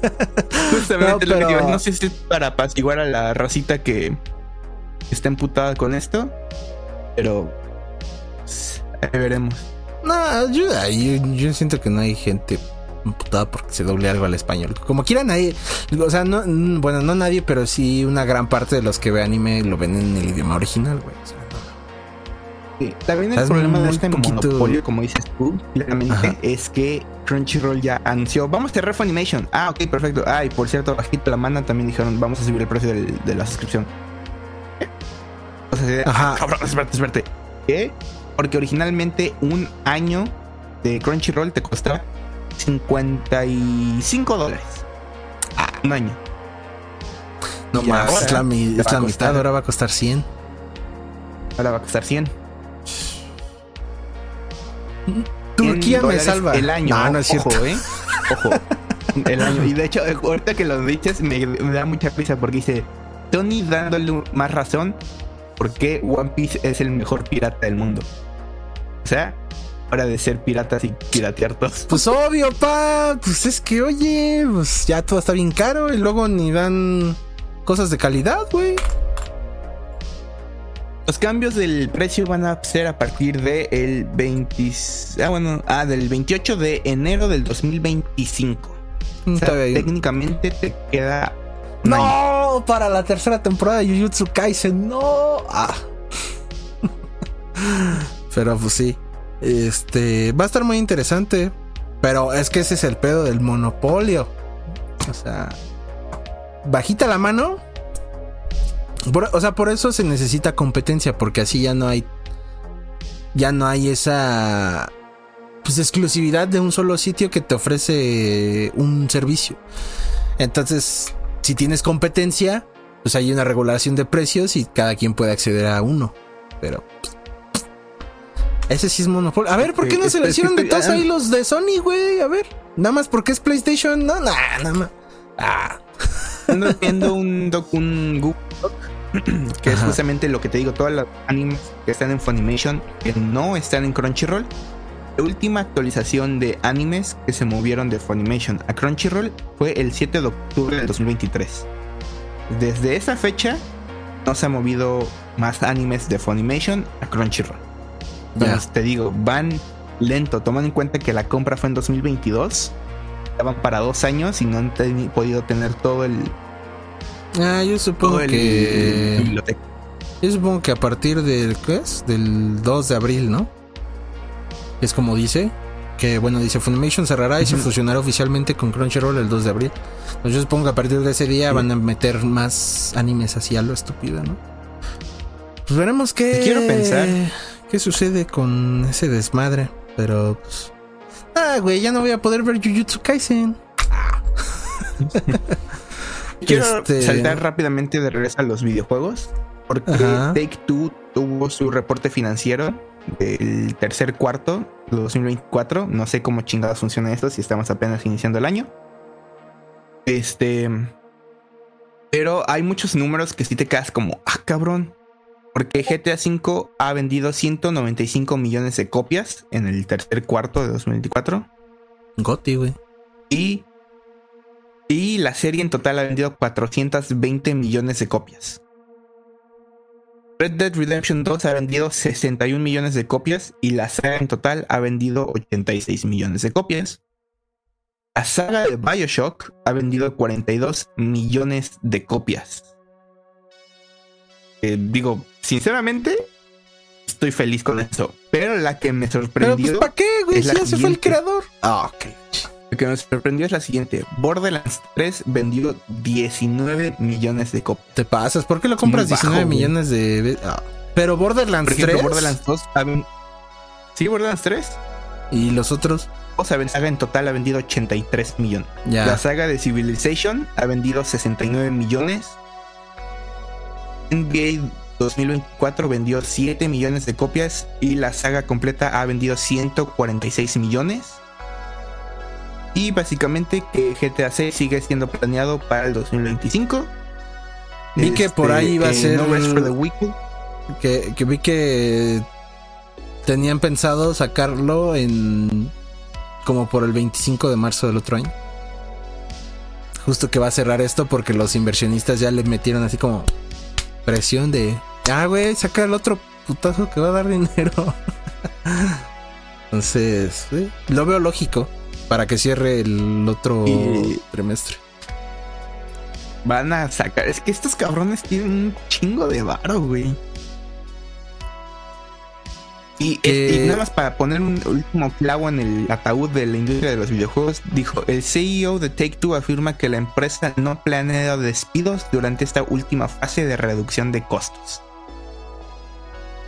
A: Justamente
B: No,
A: lo que digo, no sé si es para apaciguar a la racita que está emputada con esto, pero pues, ahí veremos.
B: No, yo, yo, yo siento que no hay gente emputada porque se doble algo al español. Como quieran, nadie. O sea, no, bueno, no nadie, pero sí una gran parte de los que ve anime lo ven en el idioma original, güey. O sea, no.
A: Sí, También
B: O sea,
A: el
B: es
A: problema de este
B: poquito-
A: monopolio, como dices tú, claramente,
B: Ajá.
A: es que Crunchyroll ya anunció, vamos a cerrar Funimation. Ah, ok, perfecto. Ah, y por cierto, bajito la mano también dijeron, vamos a subir el precio del- de la suscripción. O sea,
B: Ajá.
A: ah, cabrón, espérate, espérate. ¿Qué? Porque originalmente un año de Crunchyroll te costaba 55 dólares. Ah, un año.
B: No
A: Ya,
B: más, es la, mi- es mitad, ahora va a costar 100.
A: Ahora va a costar 100.
B: Turquía
A: 100
B: me salva.
A: El año.
B: No, no es cierto.
A: Ojo, ¿eh? Ojo. El año. Y de hecho, ahorita que lo dices, me, me da mucha risa porque dice Tony dándole más razón porque One Piece es el mejor pirata del mundo. O sea, hora de ser piratas y piratear todos.
B: Pues obvio, pa. Pues es que, oye, pues ya todo está bien caro y luego ni dan cosas de calidad, güey.
A: Los cambios del precio van a ser a partir del el 20. Ah, bueno, ah, del 28 de enero del 2025. O sea, técnicamente te queda. año.
B: No, para la tercera temporada de Jujutsu Kaisen, no. Ah. Pero pues sí. Este va a estar muy interesante. Pero es que ese es el pedo del monopolio. O sea, bajita la mano. O sea, por eso se necesita competencia, porque así ya no hay. Ya no hay esa. Pues exclusividad de un solo sitio que te ofrece un servicio. Entonces, si tienes competencia, pues hay una regulación de precios y cada quien puede acceder a uno. Pero. Ese sí es monopolio. A ver, ¿por qué no
A: Es-
B: se
A: es
B: le
A: que
B: hicieron de
A: estoy-
B: todos
A: ah.
B: ahí los de Sony, güey? A ver. Nada más porque es PlayStation. No, nah, nada más. Ah.
A: Ando viendo un, doc, un Google Doc que es justamente lo que te digo, todas las animes que están en Funimation que no están en Crunchyroll. La última actualización de animes que se movieron de Funimation a Crunchyroll fue el 7 de octubre del 2023. Desde esa fecha no se ha movido más animes de Funimation a Crunchyroll. Entonces te digo, van lento, tomando en cuenta que la compra fue en 2022. Ya van para dos años y no han podido tener todo el,
B: Ah, yo supongo
A: el
B: que.
A: biblioteca.
B: Yo supongo que a partir del. ¿Qué es? Del 2 de abril, ¿no? Es como dice. Que bueno, dice Funimation cerrará y se fusionará oficialmente con Crunchyroll el 2 de abril. Pues yo supongo que a partir de ese día
A: Sí.
B: van a meter más animes así a lo estúpido, ¿no? Pues veremos qué.
A: Quiero pensar.
B: ¿Qué sucede con ese desmadre? Pero pues. Ah, güey, ya no voy a poder ver Jujutsu Kaisen. Ah.
A: Quiero
B: Este-
A: saltar rápidamente de regreso a los videojuegos. Porque
B: Ajá.
A: Take Two tuvo su reporte financiero del tercer cuarto de 2024. No sé cómo chingados funciona esto si estamos apenas iniciando el año. Este. Pero hay muchos números que sí te quedas como, ah, cabrón. Porque GTA V ha vendido 195 millones de copias en el tercer cuarto de 2024.
B: Goti, güey.
A: Y, y la serie en total ha vendido 420 millones de copias. Red Dead Redemption 2 ha vendido 61 millones de copias y la saga en total ha vendido 86 millones de copias. La saga de Bioshock ha vendido 42 millones de copias. Eh, digo, sinceramente, estoy feliz con eso. Pero la que me
B: Pero
A: sorprendió...
B: pues, ¿para qué, güey?
A: es
B: Si
A: la
B: ya se fue el creador. Ah, ok.
A: Lo que me sorprendió es la siguiente. Borderlands 3 vendió 19 millones de copias.
B: Te pasas. ¿Por qué lo compras
A: bajo,
B: 19
A: güey.
B: millones de ah. Pero Borderlands
A: Por ejemplo,
B: 3
A: Borderlands 2 ha ven- Sí, Borderlands 3.
B: y los otros.
A: O sea, la saga en total ha vendido 83 millones.
B: Ya.
A: La saga de Civilization ha vendido 69 millones. NBA 2024 vendió 7 millones de copias y la saga completa ha vendido 146 millones. Y básicamente que GTA 6 sigue siendo planeado para el 2025.
B: Vi que por ahí iba a ser-
A: No Rest for the.
B: Que, que vi que tenían pensado sacarlo en como por el 25 de marzo del otro año. Justo que va a cerrar esto porque los inversionistas ya le metieron así como presión de, ah, güey, saca el otro putazo que va a dar dinero. Entonces, sí, lo veo lógico para que cierre el otro
A: Y-
B: trimestre.
A: Van a sacar. Es que estos cabrones tienen un chingo de varo, güey. Y, y nada más para poner un último clavo en el ataúd de la industria de los videojuegos, dijo: el CEO de Take Two afirma que la empresa no planea despidos durante esta última fase de reducción de costos.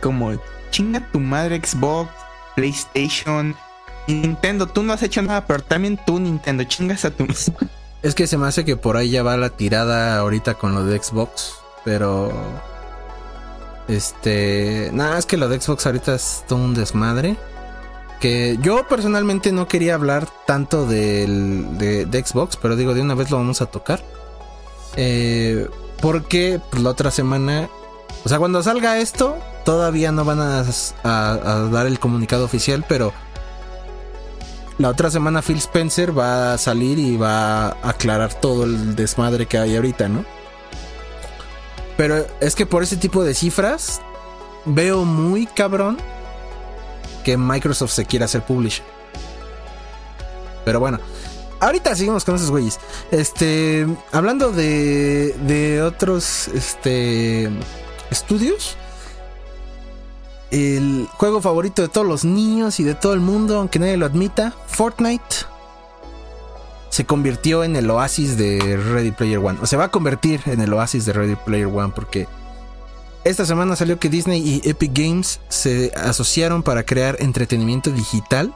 A: Como chinga tu madre Xbox, PlayStation, Nintendo, tú no has hecho nada, pero también tú Nintendo, chingas a tu
B: Es que se me hace que por ahí ya va la tirada ahorita con lo de Xbox, pero este, nada, es que lo de Xbox ahorita es todo un desmadre. Que yo personalmente no quería hablar tanto del, de, Xbox, pero digo, de una vez lo vamos a tocar. Eh, porque pues, la otra semana, o sea, cuando salga esto, todavía no van a, dar el comunicado oficial, pero la otra semana Phil Spencer va a salir y va a aclarar todo el desmadre que hay ahorita, ¿no? Pero es que por ese tipo de cifras veo muy cabrón que Microsoft se quiera hacer publisher. Pero bueno, ahorita seguimos con esos güeyes. Este, hablando de, de otros este, estudios, el juego favorito de todos los niños y de todo el mundo, aunque nadie lo admita, Fortnite, se convirtió en el oasis de Ready Player One. O se va a convertir en el oasis de Ready Player One porque esta semana salió que Disney y Epic Games se asociaron para crear entretenimiento digital.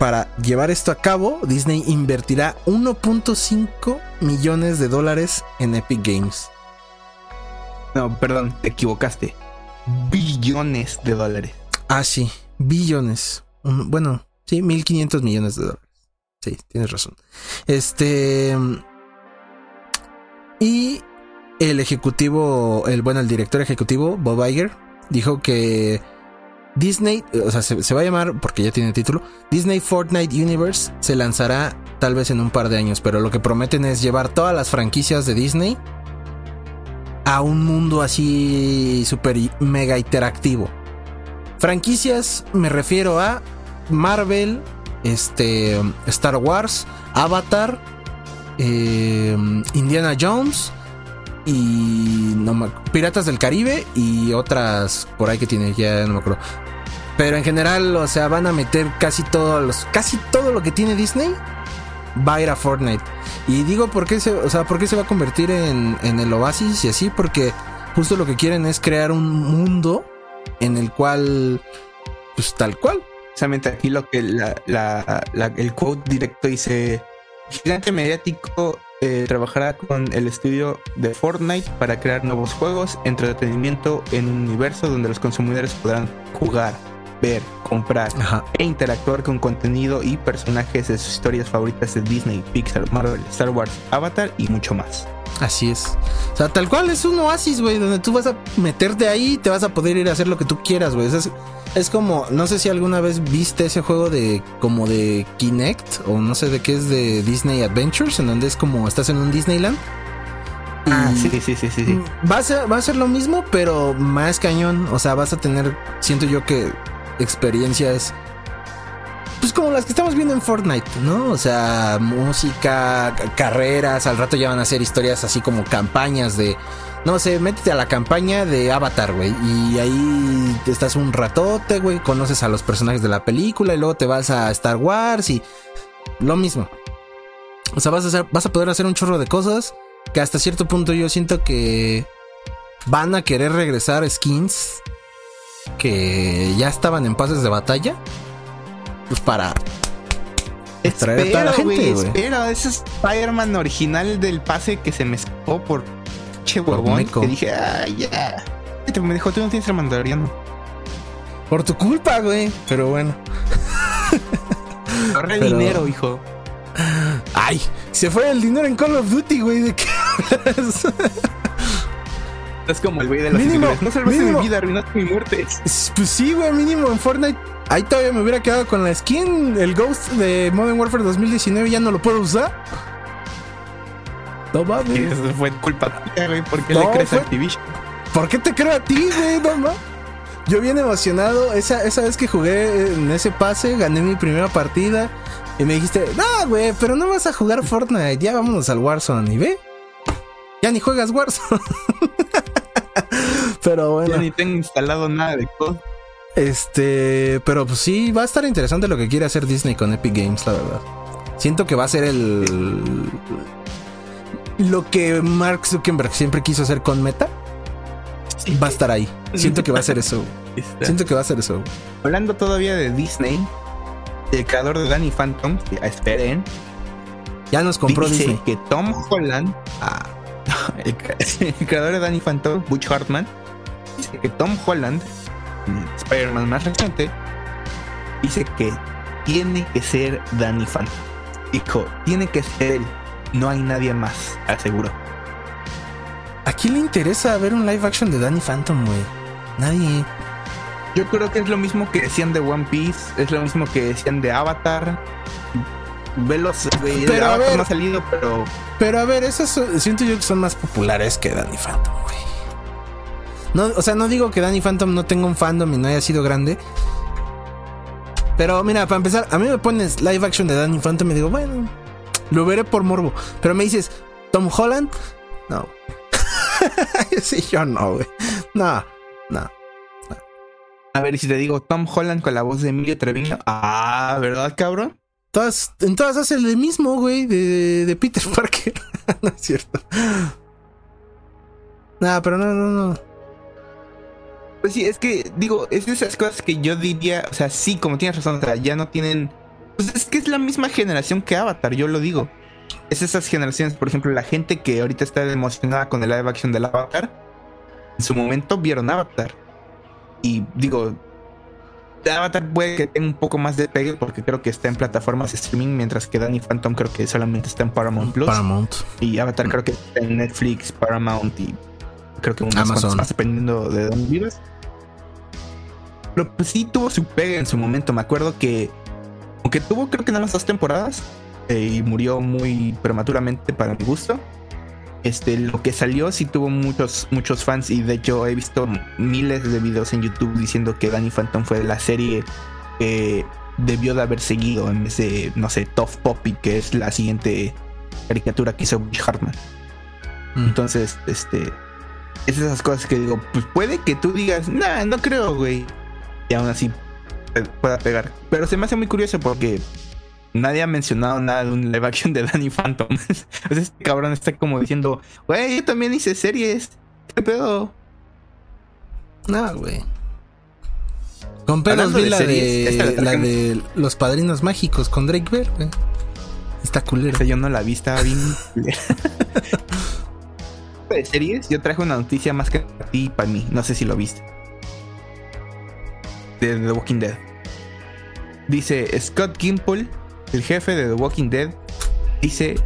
B: Para llevar esto a cabo, Disney invertirá 1.5 millones de dólares en Epic Games.
A: No, perdón, te equivocaste. Billones de dólares.
B: Ah, sí, billones. Bueno, sí, 1500 millones de dólares. Sí, tienes razón. Este. Y el ejecutivo, el bueno, el director ejecutivo, Bob Iger, dijo que Disney, o sea, se, se va a llamar, porque ya tiene título, Disney Fortnite Universe se lanzará tal vez en un par de años, pero lo que prometen es llevar todas las franquicias de Disney a un mundo así super mega interactivo. Franquicias me refiero a Marvel, este, Star Wars, Avatar, eh, Indiana Jones y Piratas del Caribe y otras por ahí que tiene, ya no me acuerdo. Pero en general, o sea, van a meter casi casi todo lo que tiene Disney va a ir a Fortnite. Y digo, ¿por qué se, o sea, ¿por qué se va a convertir en, el oasis y así? Porque justo lo que quieren es crear un mundo en el cual, pues tal cual.
A: Precisamente aquí lo que la- el quote directo dice: Gigante mediático eh, trabajará con el estudio de Fortnite para crear nuevos juegos, entretenimiento en un universo donde los consumidores podrán jugar, ver, comprar e interactuar con contenido y personajes de sus historias favoritas de Disney, Pixar, Marvel, Star Wars, Avatar y mucho más.
B: Así es. O sea, tal cual es un oasis, güey, donde tú vas a meterte ahí y te vas a poder ir a hacer lo que tú quieras, güey. Es, es como, no sé si alguna vez viste ese juego de como de Kinect o no sé de qué es de Disney Adventures, en donde es como estás en un Disneyland.
A: ah, sí, sí, sí, sí, sí.
B: Va a, ser, va a ser lo mismo, pero más cañón. O sea, vas a tener, siento yo que experiencias pues como las que estamos viendo en Fortnite, ¿no? O sea, música, carreras, al rato ya van a ser historias así como campañas de, no sé, métete a la campaña de Avatar, güey, y ahí estás un ratote, güey, conoces a los personajes de la película y luego te vas a Star Wars y lo mismo. O sea, vas a, vas a poder hacer un chorro de cosas que hasta cierto punto yo siento que van a querer regresar skins que ya estaban en pases de batalla pues para
A: traer a toda la gente, güey. Espera, ese es Spider-Man original del pase que se me escapó por che huevón. Que dije, ah, ya. Me dijo, tú no tienes el mandaloriano.
B: Por tu culpa, güey. Pero bueno.
A: Corre el dinero, hijo.
B: Ay, se fue el dinero en Call of Duty, güey. ¿De qué hablas?
A: Es como el güey de las mínimo, No salvaste mi vida, arruinaste mi muerte.
B: Pues sí, güey, mínimo en Fortnite Ahí todavía me hubiera quedado con la skin. El Ghost de Modern Warfare 2019 ya no lo puedo usar.
A: No mames. Eso fue culpa tuya, güey. ¿Por qué le crees a Activision?
B: ¿Por qué te creo a ti, güey? No Yo bien emocionado. Esa, esa vez que jugué en ese pase, gané mi primera partida. Y me dijiste, no, güey, pero no vas a jugar Fortnite. Ya vámonos al Warzone. Y ve, ya ni juegas Warzone. pero bueno.
A: Ya ni tengo instalado nada de code.
B: Este, pero pues sí, va a estar interesante lo que quiere hacer Disney con Epic Games, la verdad. Siento que va a ser el. Lo que Mark Zuckerberg siempre quiso hacer con Meta. Va a estar ahí. Siento que va a ser eso. Siento que va a ser eso.
A: Hablando todavía de Disney, el creador de Danny Phantom, esperen.
B: Ya nos compró
A: dice que Tom Holland, ah, el, el, creador de Danny Phantom, Butch Hartman, dice que Tom Holland Spider-Man más reciente, dice que tiene que ser Danny Phantom. Dijo, tiene que ser él. No hay nadie más, aseguró.
B: ¿A quién le interesa ver un live action de Danny Phantom, güey? Nadie.
A: Yo creo que es lo mismo que decían de One Piece, es lo mismo que decían de Avatar. Velos,
B: pero Avatar
A: no ha salido, pero.
B: Pero a ver, esos siento yo que son más populares que Danny Phantom, güey. No, o sea, no digo que Danny Phantom no tenga un fandom y no haya sido grande. Pero mira, para empezar, a mí me pones live action de Danny Phantom y digo, bueno, lo veré por morbo. Pero me dices, Tom Holland, no. sí, yo no, güey. No, no.
A: A ver, si te digo Tom Holland con la voz de Emilio Treviño. Ah, ¿verdad, cabrón?
B: Todas, en todas hace el mismo, güey, de, de Peter Parker. no es cierto. Nah, pero no, no, no.
A: Pues sí, es que digo, es de esas cosas que yo diría, o sea, sí, como tienes razón, o sea, ya no tienen. Pues es que es la misma generación que Avatar, yo lo digo. Es esas generaciones, por ejemplo, la gente que ahorita está emocionada con el live action del Avatar, en su momento vieron Avatar. Y digo, Avatar puede que tenga un poco más de pegue porque creo que está en plataformas de streaming, mientras que Danny Phantom creo que solamente está en Paramount Plus.
B: Paramount.
A: Y Avatar creo que está en Netflix, Paramount y creo que unas
B: Amazon.
A: más dependiendo de dónde vivas. Pero pues sí tuvo su pega en su momento. Me acuerdo que, aunque tuvo creo que nada más dos temporadas eh, y murió muy prematuramente para mi gusto. Este, lo que salió sí tuvo muchos, muchos fans y de hecho he visto miles de videos en YouTube diciendo que Danny Phantom fue la serie que debió de haber seguido en ese, no sé, Tough Poppy, que es la siguiente caricatura que hizo Bush Hartman. Mm. Entonces, este, es esas cosas que digo, pues puede que tú digas, nah, no creo, güey y aún así pueda pegar. Pero se me hace muy curioso porque nadie ha mencionado nada de un live action de Danny Phantom. este cabrón está como diciendo, güey, yo también hice series. ¿Qué pedo?
B: No, güey. Con pelos vi la, de, la de Los Padrinos Mágicos con Drake Bear, güey. Está culero.
A: O sea, yo no la vi, estaba bien culera. de series, yo traje una noticia más que para ti y para mí. No sé si lo viste. De The Walking Dead. Dice Scott Gimple, el jefe de The Walking Dead, dice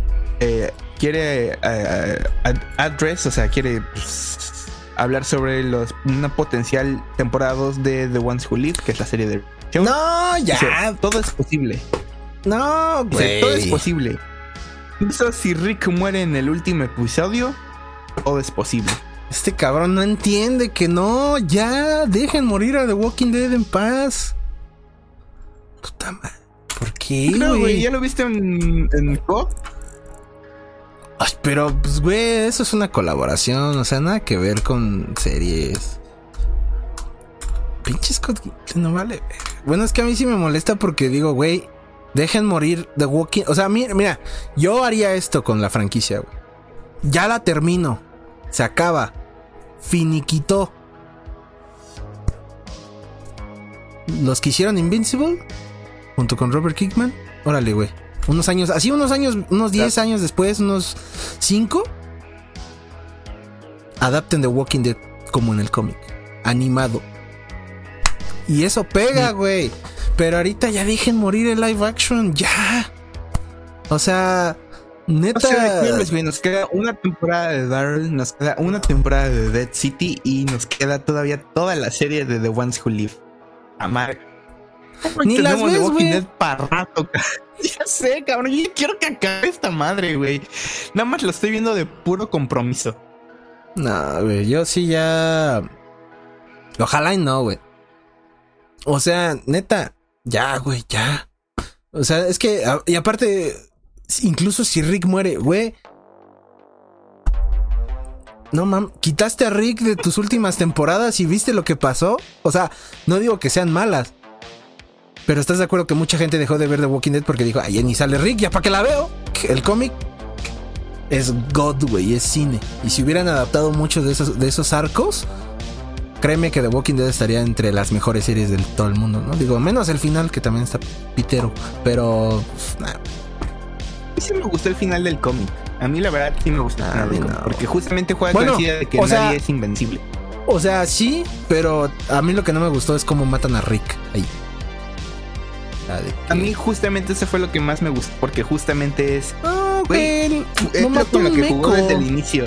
A: eh, quiere eh, ad- address, o sea, quiere pues, hablar sobre los, una potencial temporada 2 de The Ones Who Live, que es la serie de show.
B: No,
A: Dice,
B: ya.
A: todo es posible.
B: No,
A: Dice, todo es posible. Incluso si Rick muere en el último episodio, todo es posible.
B: Este cabrón no entiende que no, ya, dejen morir a The Walking Dead en paz. Puta madre. ¿Por qué,
A: No, güey? ¿ya lo viste en, en?
B: Ay, pero, pues, güey, eso es una colaboración, o sea, nada que ver con series. Pinche Scott no vale. Bueno, es que a mí sí me molesta porque digo, güey, dejen morir The Walking. O sea, mira, mira, yo haría esto con la franquicia, güey. Ya la termino. Se acaba. Finiquitó. Los que hicieron Invincible, junto con Robert Kickman, órale, güey. Unos años, así unos años, unos 10 años después, unos 5, adapten The Walking Dead como en el cómic, animado. Y eso pega, güey. Pero ahorita ya dejen morir el live action, ya. O sea, neta.
A: O sea, créemes, güey, nos queda una temporada de Daryl, nos queda una temporada de Dead City y nos queda todavía toda la serie de The Ones Who Live. Amar.
B: Ni las ves, güey.
A: Ya sé, cabrón. Yo quiero que acabe esta madre, güey. Nada más lo estoy viendo de puro compromiso.
B: No, güey, yo sí ya. Ojalá y no, güey. O sea, neta, ya, güey, ya. O sea, es que, y aparte, incluso si Rick muere, güey. No mam, quitaste a Rick de tus últimas temporadas y viste lo que pasó. O sea, no digo que sean malas. Pero estás de acuerdo que mucha gente dejó de ver The Walking Dead porque dijo, ay, ni sale Rick, ya para qué la veo. El cómic es God, güey, es cine. Y si hubieran adaptado muchos de esos, de esos arcos, créeme que The Walking Dead estaría entre las mejores series de todo el mundo, ¿no? Digo, menos el final, que también está pitero. Pero, nah,
A: A mí sí me gustó el final del cómic. A mí la verdad sí me gustó el
B: A
A: final
B: mí
A: del cómic.
B: no.
A: Porque justamente juega
B: Bueno,
A: con la idea de que
B: sea-
A: nadie es invencible.
B: O sea, sí, pero a mí lo que no me gustó es cómo matan a Rick ahí. La de que-
A: A mí justamente eso fue lo que más me gustó. Porque justamente es...
B: No,
A: Güey,
B: lo mató
A: lo que jugó desde el inicio.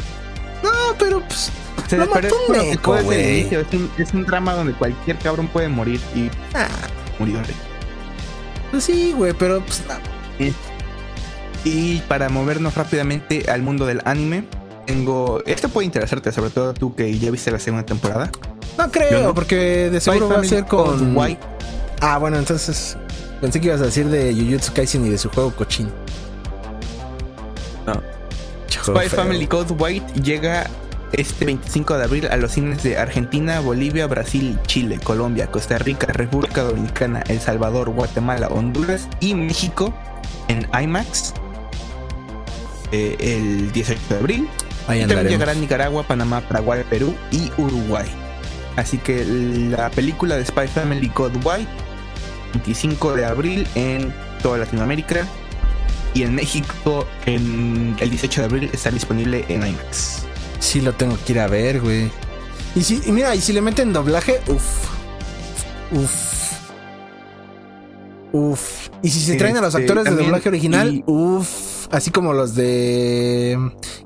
B: No, pero pues.
A: O sea,
B: Lo mató un meco,
A: desde el inicio. Es un, es un drama donde cualquier cabrón puede morir. Y
B: ah,
A: murió Rick.
B: pues sí, güey, pero pues no.
A: Y para movernos rápidamente al mundo del anime, tengo. Esto puede interesarte, sobre todo tú que ya viste la segunda temporada.
B: No creo,
A: no.
B: porque de seguro va a ser con.
A: White.
B: Ah, bueno, entonces. Pensé que ibas a decir de Jujutsu Kaisen y de su juego cochino.
A: No. Spy
B: feo.
A: Family Code White llega este 25 de abril a los cines de Argentina, Bolivia, Brasil, Chile, Colombia, Costa Rica, República Dominicana, El Salvador, Guatemala, Honduras y México en IMAX eh, el 18 de abril.
B: Ahí
A: Y también llegará a Nicaragua, Panamá, Paraguay, Perú y Uruguay. Así que la película de Spy Family Code White, 25 de abril en toda Latinoamérica. Y en México, en el 18 de abril, está disponible en IMAX.
B: Sí, lo tengo que ir a ver, güey. Y si, y mira, y si le meten doblaje, uff. Uff. Uff. Y si se traen a los
A: Este,
B: actores de doblaje original, uff. Así como los de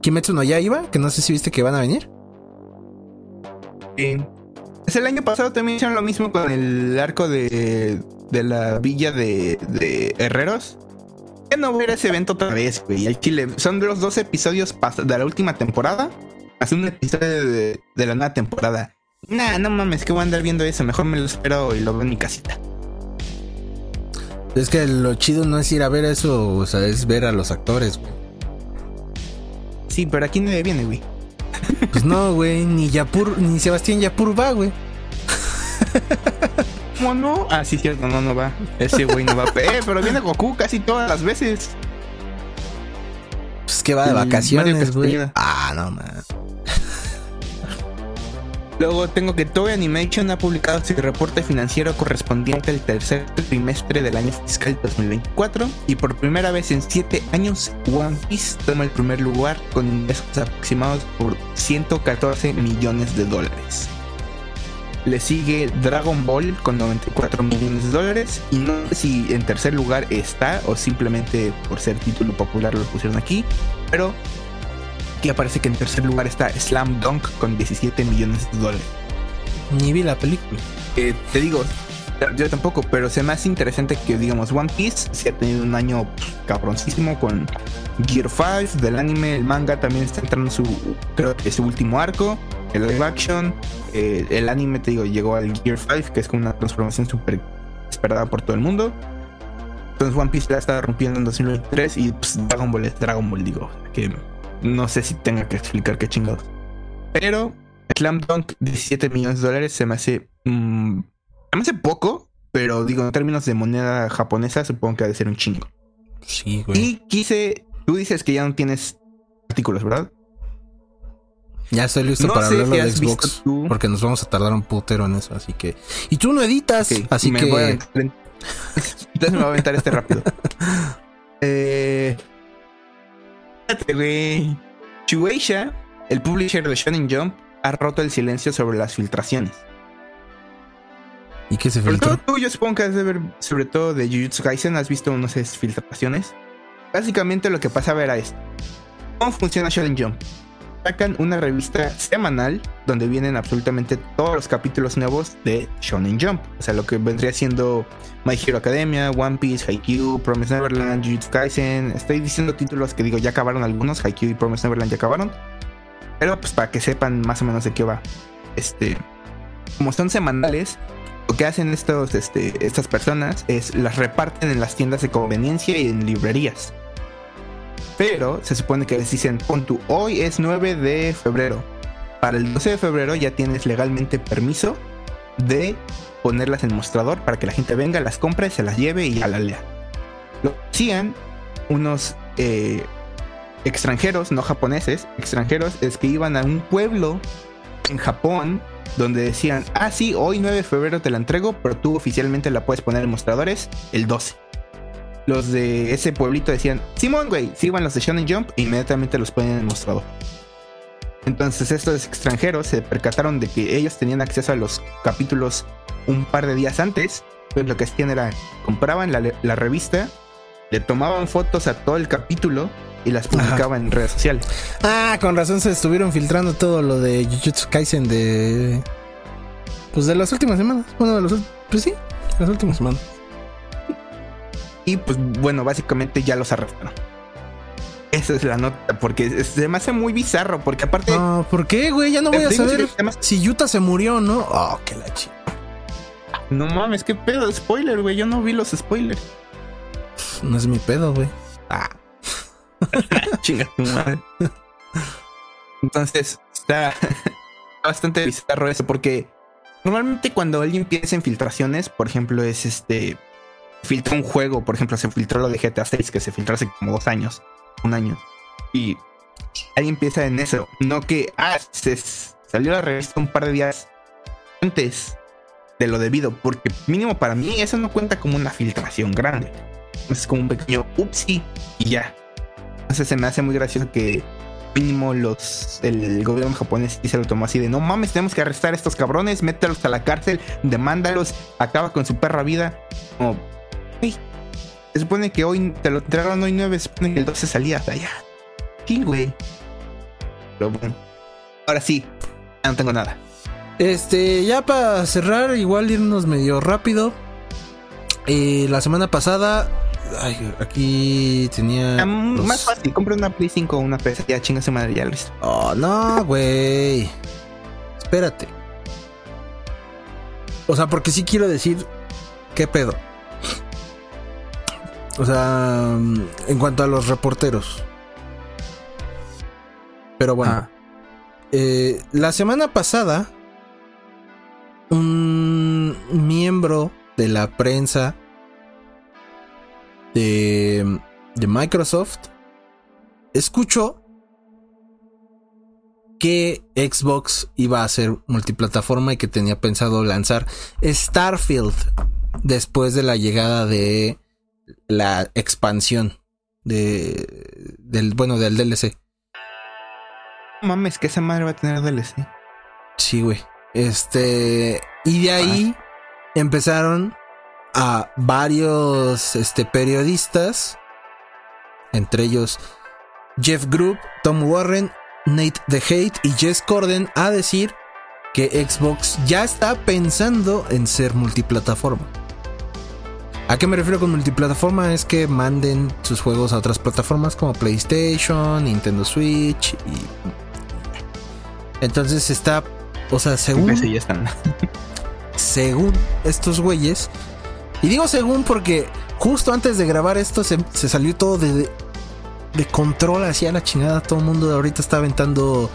B: Kimetsu no Yaiba, que no sé si viste que van a venir.
A: Eh, pues el año pasado también hicieron lo mismo con el arco de, de la villa de, de Herreros. Ya no ver ese evento otra vez, güey. Al Chile son de los dos episodios de la última temporada. Hace un episodio de, de la nueva temporada. Nah, no mames, que voy a andar viendo eso. Mejor me lo espero y lo veo en mi casita.
B: Es que lo chido no es ir a ver eso, o sea, es ver a los actores, güey.
A: Sí, pero aquí nadie viene, güey.
B: Pues no, güey, ni Yapur, ni Sebastián Yapur va, güey.
A: ¿Cómo no? Ah, sí, cierto, no, no va. Ese güey no va. Eh, pero viene Goku casi todas las veces.
B: Pues que va de
A: El
B: vacaciones, güey. Ah, no, man.
A: Luego tengo que Toei Animation ha publicado su reporte financiero correspondiente al tercer trimestre del año fiscal 2024 y por primera vez en 7 años One Piece toma el primer lugar con ingresos aproximados por 114 millones de dólares. Le sigue Dragon Ball con 94 millones de dólares y no sé si en tercer lugar está o simplemente por ser título popular lo pusieron aquí, pero Aquí aparece que en tercer lugar está Slam Dunk con 17 millones de dólares.
B: Ni vi la película.
A: Eh, te digo, yo tampoco, pero se me hace interesante que digamos One Piece se ha tenido un año cabroncísimo con Gear 5 del anime, el manga también está entrando en su, creo que su último arco, el live action, eh, el anime, te digo, llegó al Gear 5, que es como una transformación súper esperada por todo el mundo. Entonces One Piece la está rompiendo en 2023 y pues, Dragon Ball es Dragon Ball, digo, que no sé si tenga que explicar qué chingados. Pero Slam Dunk, 17 millones de dólares, se me hace. Mm, se me hace poco, pero digo, en términos de moneda japonesa, supongo que ha de ser un chingo.
B: Sí, güey.
A: Y quise. Tú dices que ya no tienes artículos, ¿verdad?
B: Ya estoy listo
A: No
B: para
A: sé
B: hablarlo
A: si
B: de Xbox. Porque nos vamos a tardar un putero en eso, así que. Y tú no editas, así
A: me
B: que.
A: voy a Entonces me voy a aventar este rápido. eh. Espérate, güey. Shueisha, el publisher de Shonen Jump, ha roto el silencio sobre las filtraciones.
B: ¿Y qué se
A: Sobre todo
B: filtró?
A: tú, yo supongo que has de ver, sobre todo de Jujutsu Kaisen, has visto unas filtraciones. Básicamente lo que pasaba era esto. ¿Cómo funciona Shonen Jump? Sacan una revista semanal donde vienen absolutamente todos los capítulos nuevos de Shonen Jump. O sea, lo que vendría siendo My Hero Academia, One Piece, Haikyuu, Promise Neverland, Jujutsu Kaisen. Estoy diciendo títulos que digo ya acabaron algunos, Haikyuu y Promise Neverland ya acabaron. Pero pues para que sepan más o menos de qué va. Este, como son semanales, lo que hacen estos, este, estas personas es las reparten en las tiendas de conveniencia y en librerías. Pero se supone que les dicen, pon tú, hoy es 9 de febrero. Para el 12 de febrero ya tienes legalmente permiso de ponerlas en mostrador para que la gente venga, las compre, se las lleve y ya la lea. Lo hacían unos eh, extranjeros, no japoneses, extranjeros, es que iban a un pueblo en Japón donde decían, ah, sí, hoy 9 de febrero te la entrego, pero tú oficialmente la puedes poner en mostradores el 12. Los de ese pueblito decían, Simón, güey, si iban los de Shonen Jump, e inmediatamente los ponen en el mostrador. Entonces estos extranjeros se percataron de que ellos tenían acceso a los capítulos un par de días antes. Entonces lo que hacían era, compraban la, la revista, le tomaban fotos a todo el capítulo y las publicaban en redes sociales.
B: Ah, con razón se estuvieron filtrando todo lo de Jujutsu Kaisen de. Pues de las últimas semanas. Bueno, de los. Pues sí, las últimas semanas.
A: Y pues bueno, básicamente ya los arrestaron. Esa es la nota, porque es- se me hace muy bizarro, porque aparte...
B: No, ¿por qué, güey? Ya no voy a saber si Yuta se murió o no. Oh, qué la chi.
A: No mames, qué pedo spoiler, güey. Yo no vi los spoilers.
B: No es mi pedo, güey.
A: Ah. Chinga tu madre. Entonces, está bastante bizarro eso, porque normalmente cuando alguien piensa en filtraciones, por ejemplo, es este. Filtra un juego, por ejemplo, se filtró lo de GTA 6, que se filtró hace como dos años, un año. Y alguien piensa en eso, no que, ah, se salió la revista un par de días antes de lo debido, porque mínimo para mí eso no cuenta como una filtración grande. Es como un pequeño upsi y ya. Entonces se me hace muy gracioso que mínimo los el gobierno japonés sí se lo tomó así de no mames, tenemos que arrestar a estos cabrones, mételos a la cárcel, demándalos, acaba con su perra vida. Como, "Ey, se supone que hoy te lo entregaron hoy 9, se supone que el 12 salía hasta allá. Sí, güey. Pero bueno. Ahora sí, ya no tengo nada.
B: Este, ya para cerrar, igual irnos medio rápido. Eh, la semana pasada. Ay, aquí tenía.
A: Ah,
B: los-
A: Más fácil, compra una Play 5 o una PC, ya chinga su madre, ya listo.
B: Oh, no, güey. Espérate. O sea, porque sí quiero decir. ¿Qué pedo? O sea, en cuanto a los reporteros. Pero bueno.
A: Ah.
B: Eh, la semana pasada, un miembro de la prensa de, de Microsoft escuchó que Xbox iba a ser multiplataforma y que tenía pensado lanzar Starfield después de la llegada de la expansión de del bueno del DLC.
A: Mames, que esa madre va a tener DLC.
B: Sí, güey. Este y de ahí empezaron a varios este, periodistas, entre ellos Jeff Group, Tom Warren, Nate The Hate y Jess Corden, a decir que Xbox ya está pensando en ser multiplataforma. ¿A qué me refiero con multiplataforma? Es que manden sus juegos a otras plataformas como PlayStation, Nintendo Switch y... Entonces está... O sea, según...
A: ya están.
B: según estos güeyes... Y digo según porque justo antes de grabar esto se, salió todo de, de control hacia la chingada. Todo el mundo ahorita está aventando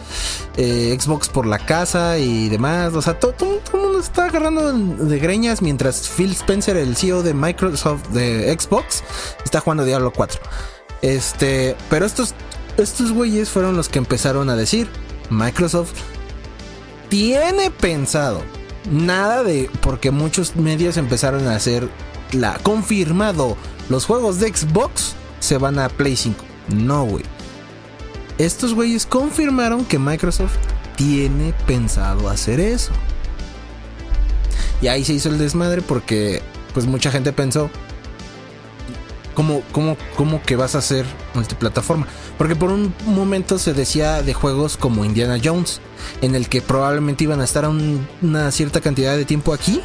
B: eh, Xbox por la casa y demás. O sea, todo, todo, el mundo está agarrando de greñas mientras Phil Spencer, el CEO de Microsoft, de Xbox, está jugando Diablo 4. Este, pero estos, estos güeyes fueron los que empezaron a decir, Microsoft tiene pensado. Nada de, porque muchos medios empezaron a hacer la confirmado. Los juegos de Xbox se van a Play 5. No, güey. Estos güeyes confirmaron que Microsoft tiene pensado hacer eso. Y ahí se hizo el desmadre porque pues mucha gente pensó, ¿cómo, cómo, cómo que vas a hacer multiplataforma? Porque por un momento se decía de juegos como Indiana Jones, en el que probablemente iban a estar una cierta cantidad de tiempo aquí.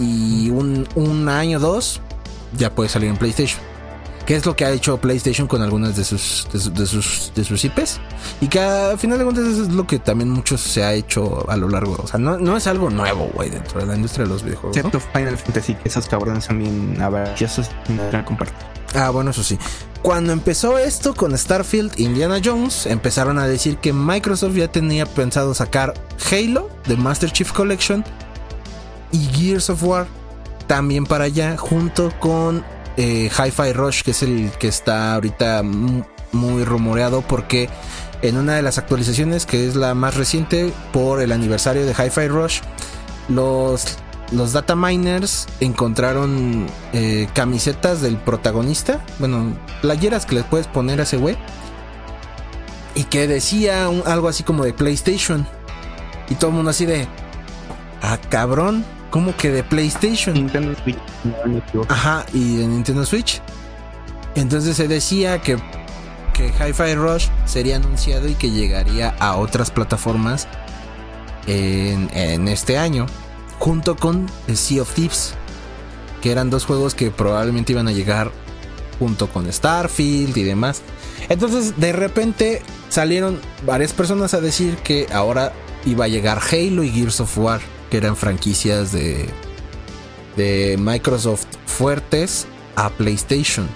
B: Y un, un año o dos ya puede salir en PlayStation que es lo que ha hecho PlayStation con algunas de sus, de, sus, de sus IPs. Y que a final de cuentas es lo que también muchos se ha hecho a lo largo. O sea, no, no es algo nuevo, güey, dentro de la industria de los videojuegos.
A: Excepto Final Fantasy, que esos cabrones bien avariciosos no compartir.
B: Ah, bueno, eso sí. Cuando empezó esto con Starfield Indiana Jones, empezaron a decir que Microsoft ya tenía pensado sacar Halo de Master Chief Collection y Gears of War también para allá, junto con eh, Hi-Fi Rush, que es el que está ahorita muy rumoreado porque en una de las actualizaciones, que es la más reciente por el aniversario de Hi-Fi Rush, los, los data miners encontraron eh, camisetas del protagonista, bueno, playeras que les puedes poner a ese güey, y que decía algo así como de PlayStation. Y todo el mundo así de, ah, cabrón, como que de PlayStation.
A: Nintendo Switch.
B: Ajá, y de Nintendo Switch. Entonces se decía que, que Hi-Fi Rush sería anunciado y que llegaría a otras plataformas en, en este año, junto con Sea of Thieves, que eran dos juegos que probablemente iban a llegar junto con Starfield y demás. Entonces de repente salieron varias personas a decir que ahora iba a llegar Halo y Gears of War que eran franquicias de, de Microsoft fuertes a PlayStation.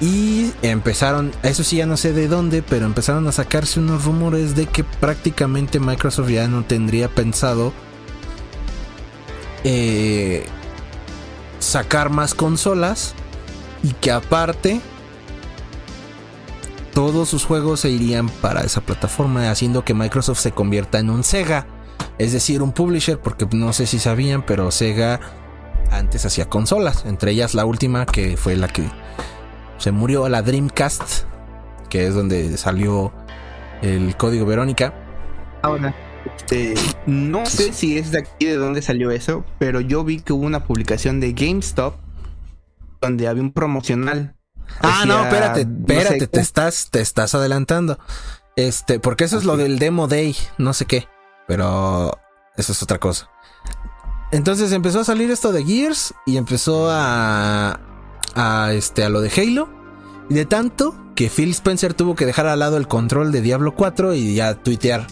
B: Y empezaron, eso sí ya no sé de dónde, pero empezaron a sacarse unos rumores de que prácticamente Microsoft ya no tendría pensado eh, sacar más consolas y que aparte todos sus juegos se irían para esa plataforma, haciendo que Microsoft se convierta en un Sega es decir, un publisher, porque no sé si sabían, pero Sega antes hacía consolas, entre ellas la última que fue la que se murió, la Dreamcast, que es donde salió el código Verónica.
A: Ahora, este, no sé si es de aquí de dónde salió eso, pero yo vi que hubo una publicación de GameStop donde había un promocional.
B: Ah, no, espérate, espérate, te estás, te estás adelantando. Este, porque eso es lo del Demo Day, no sé qué. Pero eso es otra cosa. Entonces empezó a salir esto de Gears y empezó a, a, este, a lo de Halo. Y de tanto que Phil Spencer tuvo que dejar al lado el control de Diablo 4 y ya tuitear.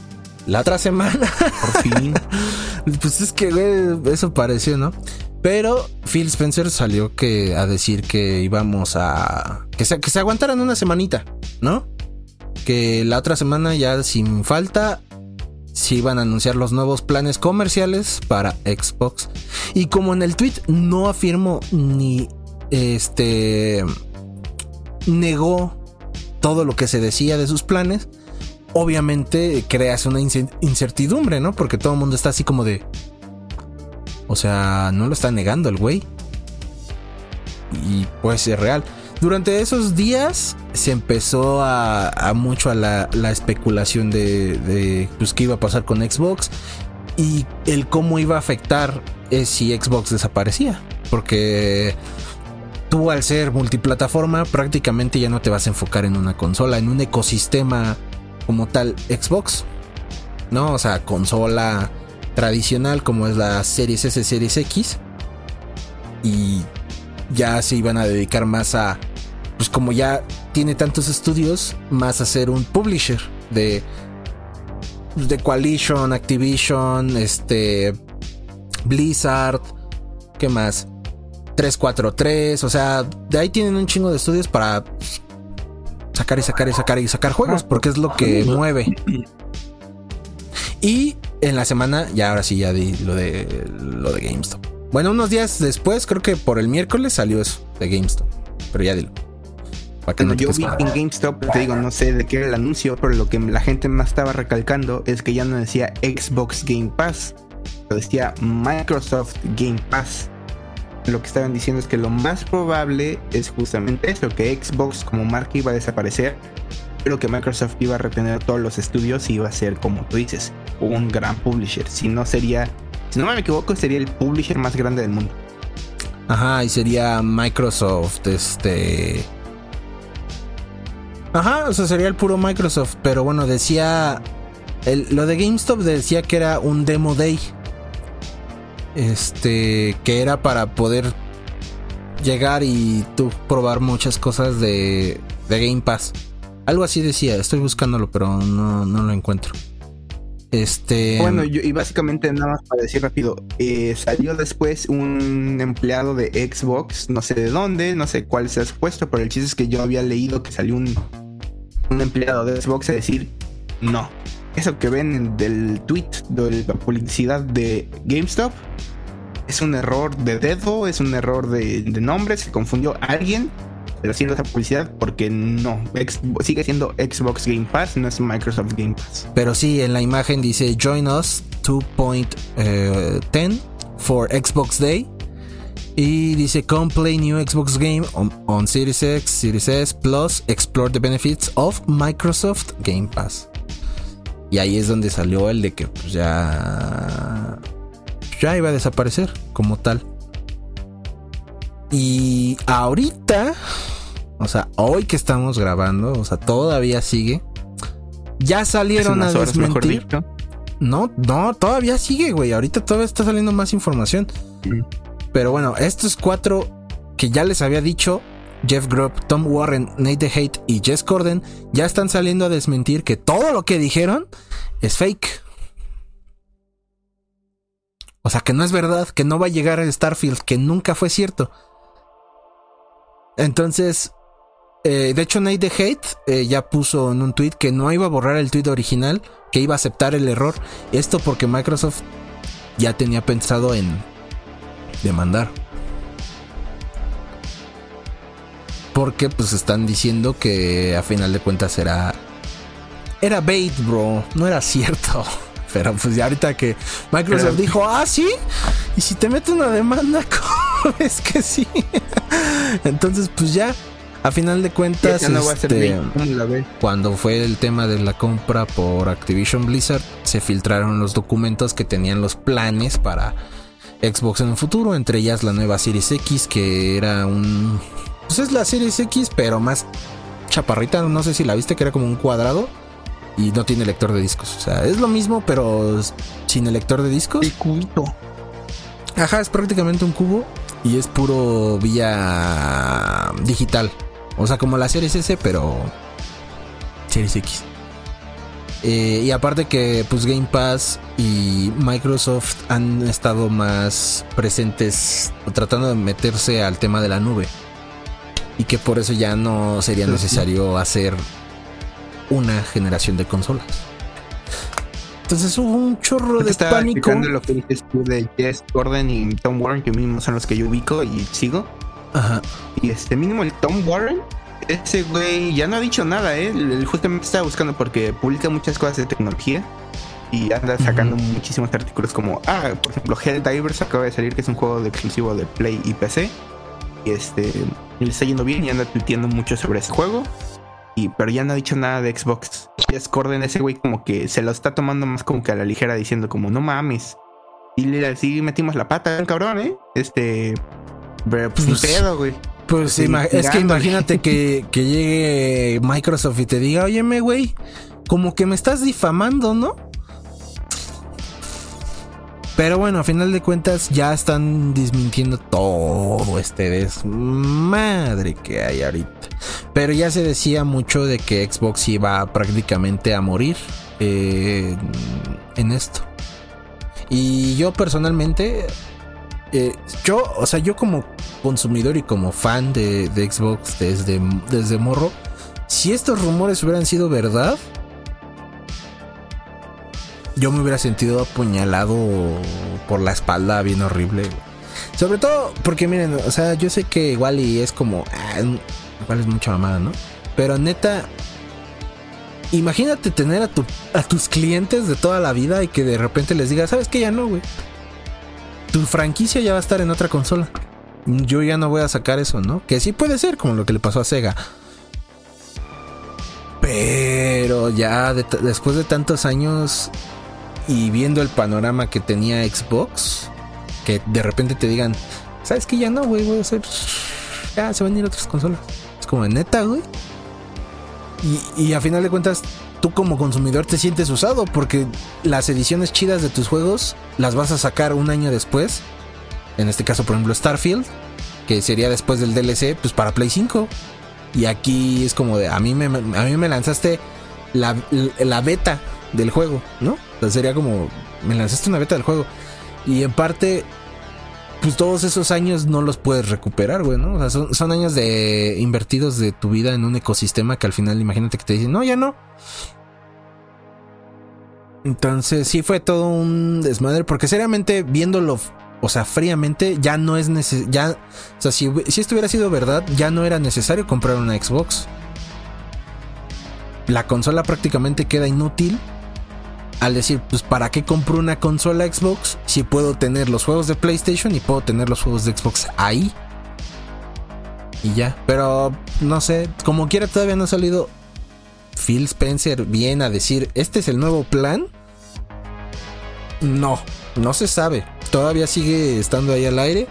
B: La otra semana.
A: Por fin.
B: pues es que, eso pareció, ¿no? Pero Phil Spencer salió que a decir que íbamos a. Que se, que se aguantaran una semanita, ¿no? Que la otra semana ya sin falta si iban a anunciar los nuevos planes comerciales para Xbox. Y como en el tweet no afirmó ni este negó todo lo que se decía de sus planes, obviamente creas una incertidumbre, ¿no? Porque todo el mundo está así como de... O sea, no lo está negando el güey. Y puede ser real. Durante esos días se empezó a, mucho a la, especulación de, pues, qué iba a pasar con Xbox y el cómo iba a afectar eh, si Xbox desaparecía. Porque tú al ser multiplataforma prácticamente ya no te vas a enfocar en una consola, en un ecosistema como tal Xbox. ¿No? O sea, consola tradicional como es la Series S, Series X. Y ya se iban a dedicar más a, pues como ya tiene tantos estudios, más a ser un publisher de de Coalition, Activision, este Blizzard, ¿qué más? 343, o sea, de ahí tienen un chingo de estudios para sacar y sacar y sacar y sacar juegos, porque es lo que mueve. Y en la semana, ya ahora sí ya di lo de lo de GameStop. Bueno, unos días después, creo que por el miércoles salió eso de GameStop. Pero ya dilo.
A: yo vi en GameStop, te digo, no sé de qué era el anuncio, pero lo que la gente más estaba recalcando es que ya no decía Xbox Game Pass, lo decía Microsoft Game Pass. Lo que estaban diciendo es que lo más probable es justamente eso, que Xbox como marca iba a desaparecer, pero que Microsoft iba a retener todos los estudios y iba a ser, como tú dices, un gran publisher. Si no sería, si no me equivoco, sería el publisher más grande del mundo.
B: Ajá, y sería Microsoft, este... Ajá, o sea, sería el puro Microsoft, pero bueno, decía... lo de GameStop decía que era un demo day. Este, que era para poder llegar y tú probar muchas cosas de, de Game Pass. Algo así decía, estoy buscándolo, pero no, no lo encuentro. Este.
A: Bueno, y básicamente nada más para decir rápido, eh, salió después un empleado de Xbox, no sé de dónde, no sé cuál se ha puesto, pero el chiste es que yo había leído que salió un, un empleado de Xbox a decir, no, eso que ven del tweet, de la publicidad de GameStop, es un error de dedo, es un error de, de nombre, se confundió alguien haciendo esa publicidad porque no, sigue siendo Xbox Game Pass, no es Microsoft Game Pass.
B: Pero sí, en la imagen dice Join us 2.10 eh, for Xbox Day. Y dice Come play new Xbox game on, Series X, Series S Plus, explore the benefits of Microsoft Game Pass. Y ahí es donde salió el de que pues, ya ya iba a desaparecer como tal. Y ahorita, o sea, hoy que estamos grabando, o sea, todavía sigue. Ya salieron a desmentir. No, no, todavía sigue, güey. Ahorita todavía está saliendo más información. Mm. Pero bueno, estos cuatro que ya les había dicho, Jeff Grubb, Tom Warren, Nate the Hate y Jess Corden, ya están saliendo a desmentir que todo lo que dijeron es fake. O sea, que no es verdad, que no va a llegar el Starfield, que nunca fue cierto. Entonces, eh, de hecho, Nate the Hate eh, ya puso en un tweet que no iba a borrar el tweet original, que iba a aceptar el error. Esto porque Microsoft ya tenía pensado en demandar. Porque pues están diciendo que a final de cuentas era era bait, bro, no era cierto. Pero pues ya ahorita que Microsoft dijo, ah, sí, y si te mete una demanda, es que sí? Entonces, pues ya, a final de cuentas, este, cuando fue el tema de la compra por Activision Blizzard, se filtraron los documentos que tenían los planes para Xbox en el futuro, entre ellas la nueva Series X, que era un... Pues es la Series X, pero más chaparrita, no sé si la viste, que era como un cuadrado y no tiene lector de discos. O sea, es lo mismo, pero sin el lector de discos.
A: El cubito.
B: Ajá, es prácticamente un cubo y es puro vía digital. O sea, como la Series S, pero Series X. Eh, y aparte que pues Game Pass y Microsoft han estado más presentes tratando de meterse al tema de la nube. Y que por eso ya no sería necesario hacer una generación de consolas. Entonces hubo un chorro de pánico.
A: lo que dices tú de Jess Gordon y Tom Warren, que mismo son los que yo ubico y sigo.
B: Ajá.
A: Y este mínimo el Tom Warren ese güey ya no ha dicho nada, ¿eh? Él justamente estaba buscando porque publica muchas cosas de tecnología y anda sacando muchísimos artículos como, ah, por ejemplo, Helldivers acaba de salir, que es un juego de exclusivo de Play y PC. Y este, le está yendo bien y anda tuiteando mucho sobre ese juego. Y, pero ya no ha dicho nada de Xbox. Es Corden ese güey como que se lo está tomando más como que a la ligera diciendo como, no mames. Y le sí metimos la pata, cabrón, ¿eh? Este... Pero pues, pues pedo, güey.
B: Pues es que imagínate que, que llegue Microsoft y te diga, óyeme, güey, como que me estás difamando, ¿no? Pero bueno, a final de cuentas ya están desmintiendo todo este desmadre que hay ahorita. Pero ya se decía mucho de que Xbox iba prácticamente a morir eh, en esto. Y yo personalmente, eh, yo, o sea, yo como consumidor y como fan de, Xbox desde, desde morro, si estos rumores hubieran sido verdad, yo me hubiera sentido apuñalado por la espalda bien horrible. Sobre todo porque miren, o sea, yo sé que igual y es como, ah, igual es mucha mamada, ¿no? Pero neta, imagínate tener a, tu, a tus clientes de toda la vida y que de repente les digas, ¿sabes qué? Ya no, güey. Tu franquicia ya va a estar en otra consola. Yo ya no voy a sacar eso, ¿no? Que sí puede ser, como lo que le pasó a Sega. Pero ya después de tantos años y viendo el panorama que tenía Xbox, que de repente te digan, ¿sabes que Ya no, güey, voy a. Ya se van a ir otras consolas. Es como neta, güey. Y, y a final de cuentas, tú como consumidor te sientes usado porque las ediciones chidas de tus juegos las vas a sacar un año después. En este caso, por ejemplo, Starfield, que sería después del DLC, pues para Play 5. Y aquí es como de, a mí me, a mí me lanzaste la, la beta del juego, ¿no? sería como, me lanzaste una beta del juego. Y en parte, pues todos esos años no los puedes recuperar, güey, ¿no? O sea, son, años de invertidos de tu vida en un ecosistema que al final imagínate que te dicen, no, ya no. Entonces sí fue todo un desmadre, porque seriamente viéndolo, o sea, fríamente, ya no es necesario, ya, o sea, si, si esto hubiera sido verdad, ya no era necesario comprar una Xbox. La consola prácticamente queda inútil al decir, pues ¿para qué compro una consola Xbox si puedo tener los juegos de PlayStation y puedo tener los juegos de Xbox ahí? Y ya, pero no sé, como quiera todavía no ha salido Phil Spencer bien a decir, este es el nuevo plan. No, no se sabe. Todavía sigue estando ahí al aire.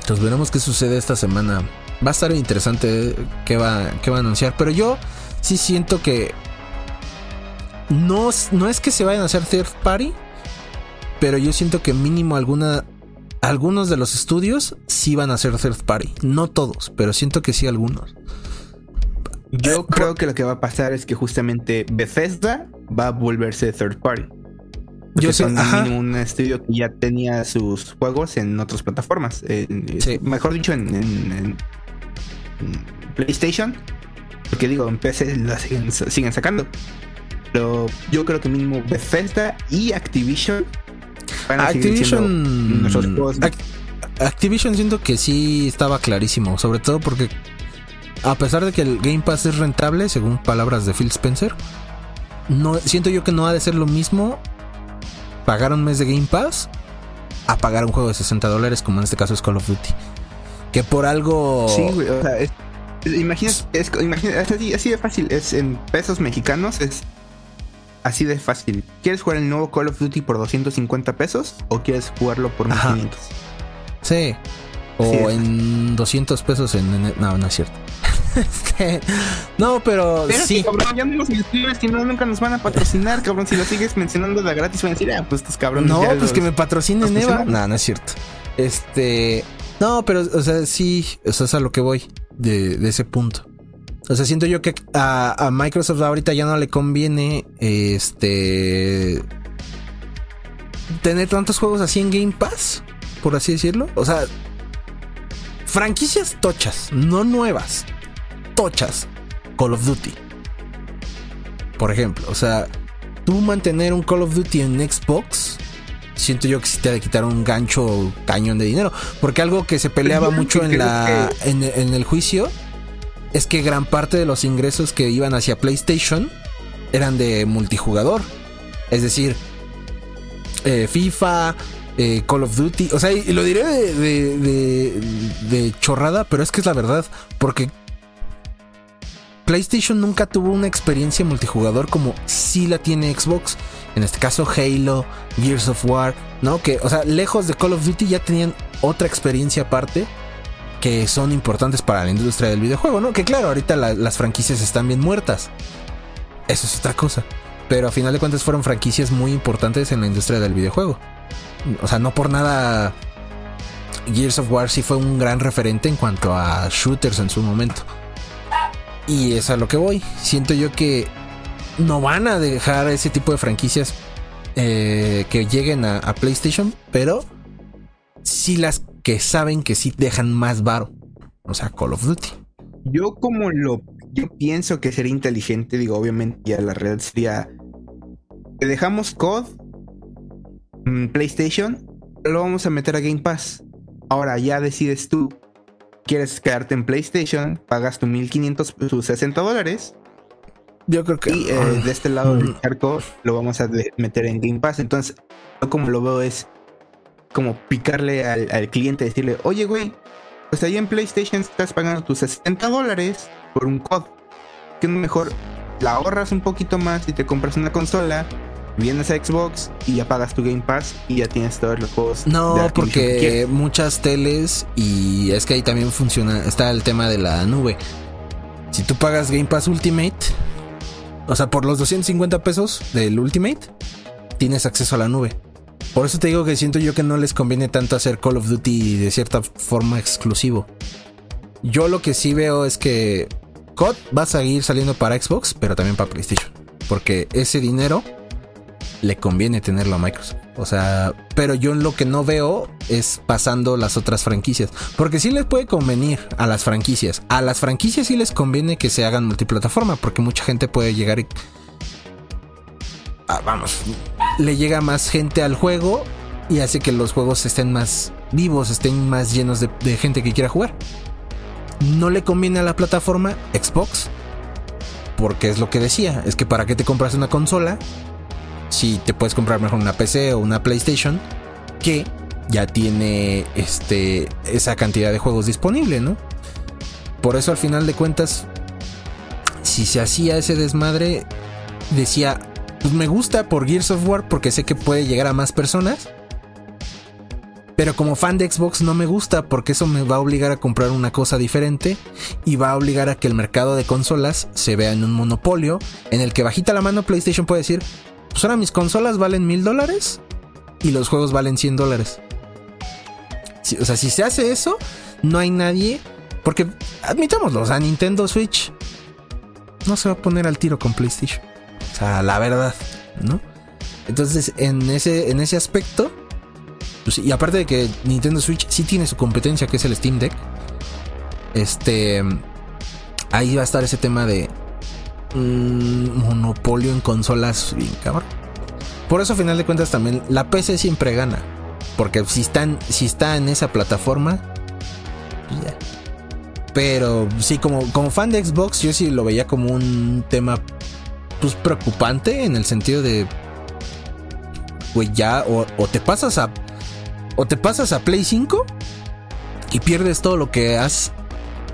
B: Entonces veremos qué sucede esta semana. Va a estar interesante qué va, qué va a anunciar. Pero yo sí siento que no, no es que se vayan a hacer third party, pero yo siento que mínimo alguna, algunos de los estudios sí van a ser third party. No todos, pero siento que sí algunos.
A: Yo eh, creo que lo que va a pasar es que justamente Bethesda va a volverse third party. Yo sé, un estudio que ya tenía sus juegos en otras plataformas. Mejor dicho, en, PlayStation. Porque digo, en PC la siguen sacando. Pero yo creo que mínimo Bethesda y Activision
B: Activision Activision siento que sí estaba clarísimo, sobre todo porque a pesar de que el Game Pass es rentable, según palabras de Phil Spencer, no siento yo que no ha de ser lo mismo pagar un mes de Game Pass a pagar un juego de 60 dólares, como en este caso es Call of Duty. Que por algo.
A: Sí, güey, o sea, imagina, es, así, así, de fácil, es en pesos mexicanos, es Así de fácil. ¿Quieres jugar el nuevo Call of Duty por 250 pesos o quieres jugarlo por 1500?
B: Sí. O en 200 pesos en, No, no es cierto. Este, no, pero, sí.
A: cabrón, ya no los si no, nunca nos van a patrocinar, cabrón. Si lo sigues mencionando de gratis, van a decir, ah, pues estos cabrones.
B: No, pues que me patrocinen Eva. No, no es cierto. Este. No, pero, o sea, sí, o sea, es a lo que voy de, de ese punto. O sea, siento yo que a, Microsoft ahorita ya no le conviene este tener tantos juegos así en Game Pass, por así decirlo. O sea, franquicias tochas, no nuevas, tochas. Call of Duty. Por ejemplo, o sea, tú mantener un Call of Duty en Xbox, siento yo que si te ha de quitar un gancho cañón de dinero. Porque algo que se peleaba mucho en la en el juicio es que gran parte de los ingresos que iban hacia PlayStation eran de multijugador. Es decir, eh, FIFA, eh, Call of Duty. O sea, y lo diré de, chorrada, pero es que es la verdad. Porque PlayStation nunca tuvo una experiencia multijugador como si la tiene Xbox. En este caso, Halo, Gears of War, ¿no? Que, o sea, lejos de Call of Duty ya tenían otra experiencia aparte que son importantes para la industria del videojuego, ¿no? Que claro, ahorita las franquicias están bien muertas. Eso es otra cosa. Pero a final de cuentas fueron franquicias muy importantes en la industria del videojuego. O sea, no por nada Gears of War sí fue un gran referente en cuanto a shooters en su momento. Y es a lo que voy. Siento yo que no van a dejar ese tipo de franquicias eh, que lleguen a, PlayStation, pero sí las que saben que sí dejan más varo. O sea, Call of Duty.
A: Yo como lo... Yo pienso que sería inteligente, digo, obviamente ya la realidad sería... Te dejamos COD, mm, PlayStation, lo vamos a meter a Game Pass. Ahora ya decides tú, quieres quedarte en PlayStation, pagas tu 1500, tus 60 dólares.
B: Yo creo que...
A: Y eh, de este lado del charco lo vamos a meter en Game Pass. Entonces, yo como lo veo es como picarle al, al cliente, decirle, oye, güey, pues ahí en PlayStation estás pagando tus 60 dólares por un COD. Que mejor la ahorras un poquito más y te compras una consola, vienes a Xbox y ya pagas tu Game Pass y ya tienes todos los juegos.
B: No, porque muchas teles y es que ahí también funciona, está el tema de la nube. Si tú pagas Game Pass Ultimate, o sea, por los 250 pesos del Ultimate, tienes acceso a la nube. Por eso te digo que siento yo que no les conviene tanto hacer Call of Duty de cierta forma exclusivo. Yo lo que sí veo es que COD va a seguir saliendo para Xbox, pero también para PlayStation. Porque ese dinero le conviene tenerlo a Microsoft. O sea, pero yo lo que no veo es pasando las otras franquicias. Porque sí les puede convenir a las franquicias. A las franquicias sí les conviene que se hagan multiplataforma. Porque mucha gente puede llegar y Ah, vamos, le llega más gente al juego y hace que los juegos estén más vivos, estén más llenos de, gente que quiera jugar. No le conviene a la plataforma Xbox, porque es lo que decía, es que para qué te compras una consola si te puedes comprar mejor una PC o una PlayStation que ya tiene este esa cantidad de juegos disponible, ¿no? Por eso al final de cuentas si se hacía ese desmadre decía pues me gusta por Gears of War porque sé que puede llegar a más personas. Pero como fan de Xbox no me gusta porque eso me va a obligar a comprar una cosa diferente y va a obligar a que el mercado de consolas se vea en un monopolio en el que bajita la mano PlayStation puede decir, pues ahora mis consolas valen mil dólares y los juegos valen 100 dólares. o sea, si se hace eso, no hay nadie, porque admitámoslo, o sea, Nintendo Switch no se va a poner al tiro con PlayStation. O sea, la verdad, ¿no? Entonces, en ese, en ese aspecto, pues, y aparte de que Nintendo Switch sí tiene su competencia, que es el Steam Deck, este, ahí va a estar ese tema de un monopolio en consolas bien cabrón. Por eso, a final de cuentas, también la PC siempre gana. Porque si, si está en esa plataforma, pues ya. Pero sí, como, como fan de Xbox, yo sí lo veía como un tema pues preocupante en el sentido de güey ya o, te pasas a o te pasas a Play 5 y pierdes todo lo que has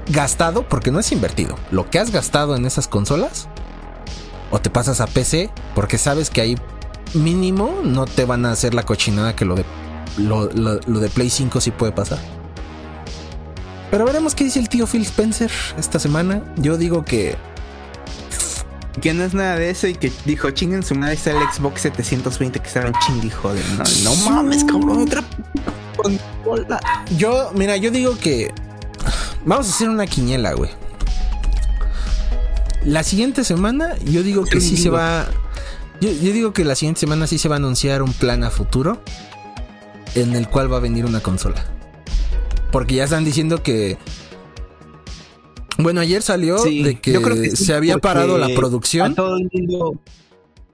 B: gastado porque no es invertido, lo que has gastado en esas consolas o te pasas a PC porque sabes que ahí mínimo no te van a hacer la cochinada que lo de lo, lo de Play 5 sí puede pasar. Pero veremos qué dice el tío Phil Spencer esta semana. Yo digo que
A: que no es nada de eso y que dijo, chinguen su madre, está el Xbox 720 que estaban chingui joder. No, mames, cabrón, otra
B: Yo, mira, yo digo que vamos a hacer una quiniela, güey. La siguiente semana, yo digo que sí se va. Yo digo que la siguiente semana sí se va a anunciar un plan a futuro en el cual va a venir una consola. Porque ya están diciendo que bueno, ayer salió de que, se había parado la producción.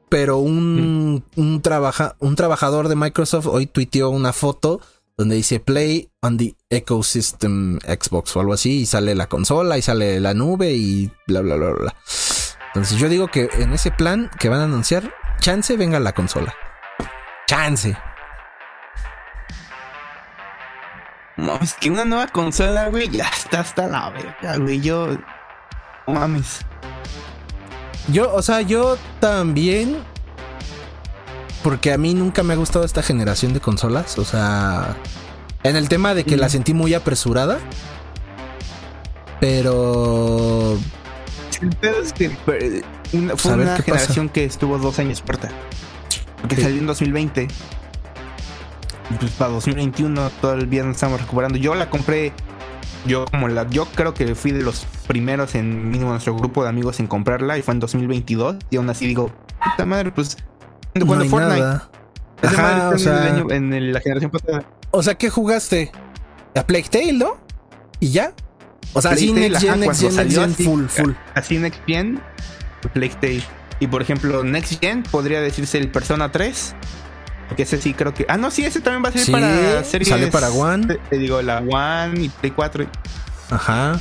B: Pero un, un, trabaja, un trabajador de Microsoft hoy tuiteó una foto donde dice Play on the Ecosystem Xbox o algo así, y sale la consola, y sale la nube, y bla, bla, bla, bla. Entonces yo digo que en ese plan que van a anunciar, chance venga la consola. Chance.
A: No, es que una nueva consola, güey, ya está hasta la verga, güey. Yo. Mames.
B: Yo, o sea, yo también. Porque a mí nunca me ha gustado esta generación de consolas. O sea. En el tema de que la sentí muy apresurada. Pero.
A: El pedo es que fue una
B: pasa.
A: generación que estuvo dos años puerta. Porque
B: Sí.
A: salió en 2020. Pues para 2021 todavía nos estamos recuperando. Yo la compré. Yo como la. Yo creo que fui de los primeros en mínimo nuestro grupo de amigos en comprarla. Y fue en 2022. Y aún así digo, puta madre, pues.
B: No
A: Cuando
B: hay
A: Fortnite.
B: nada.
A: Madre
B: Ajá, o
A: está en, el
B: sea,
A: año- en el- la generación pasada.
B: o sea, ¿qué jugaste? A Plague Tale, ¿no? Y ya. O sea, sí,
A: Plague Tale,
B: Next Gen, Next Gen, Next Gen,
A: así,
B: full, full.
A: Así Next Gen, Plague Tale. Y por ejemplo, Next Gen podría decirse el Persona 3. Porque ese sí creo que. Ah, no, sí, ese también va a ser
B: Sí,
A: para series.
B: salió para One.
A: Te, te digo, la One y Play 4.
B: Ajá.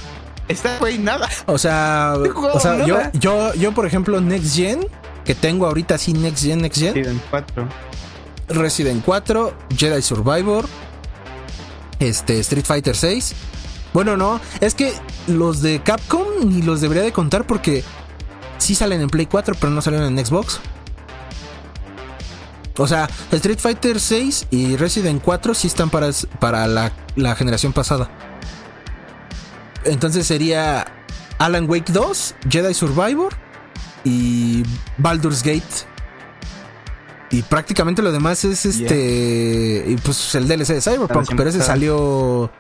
A: Está, güey, nada.
B: O sea, o sea, yo,
A: nada.
B: yo, yo, por ejemplo, Next Gen, que tengo ahorita así Next Gen, Next Gen,
A: Resident 4.
B: Resident 4, Jedi Survivor, este, Street Fighter 6. Bueno, no, es que los de Capcom ni los debería de contar porque sí salen en Play 4, pero no salen en Xbox. O sea, Street Fighter 6 y Resident 4 sí están para, para la, la generación pasada. Entonces sería Alan Wake 2, Jedi Survivor y Baldur's Gate. Y prácticamente lo demás es este. Y pues el DLC de Cyberpunk. Pero ese salió.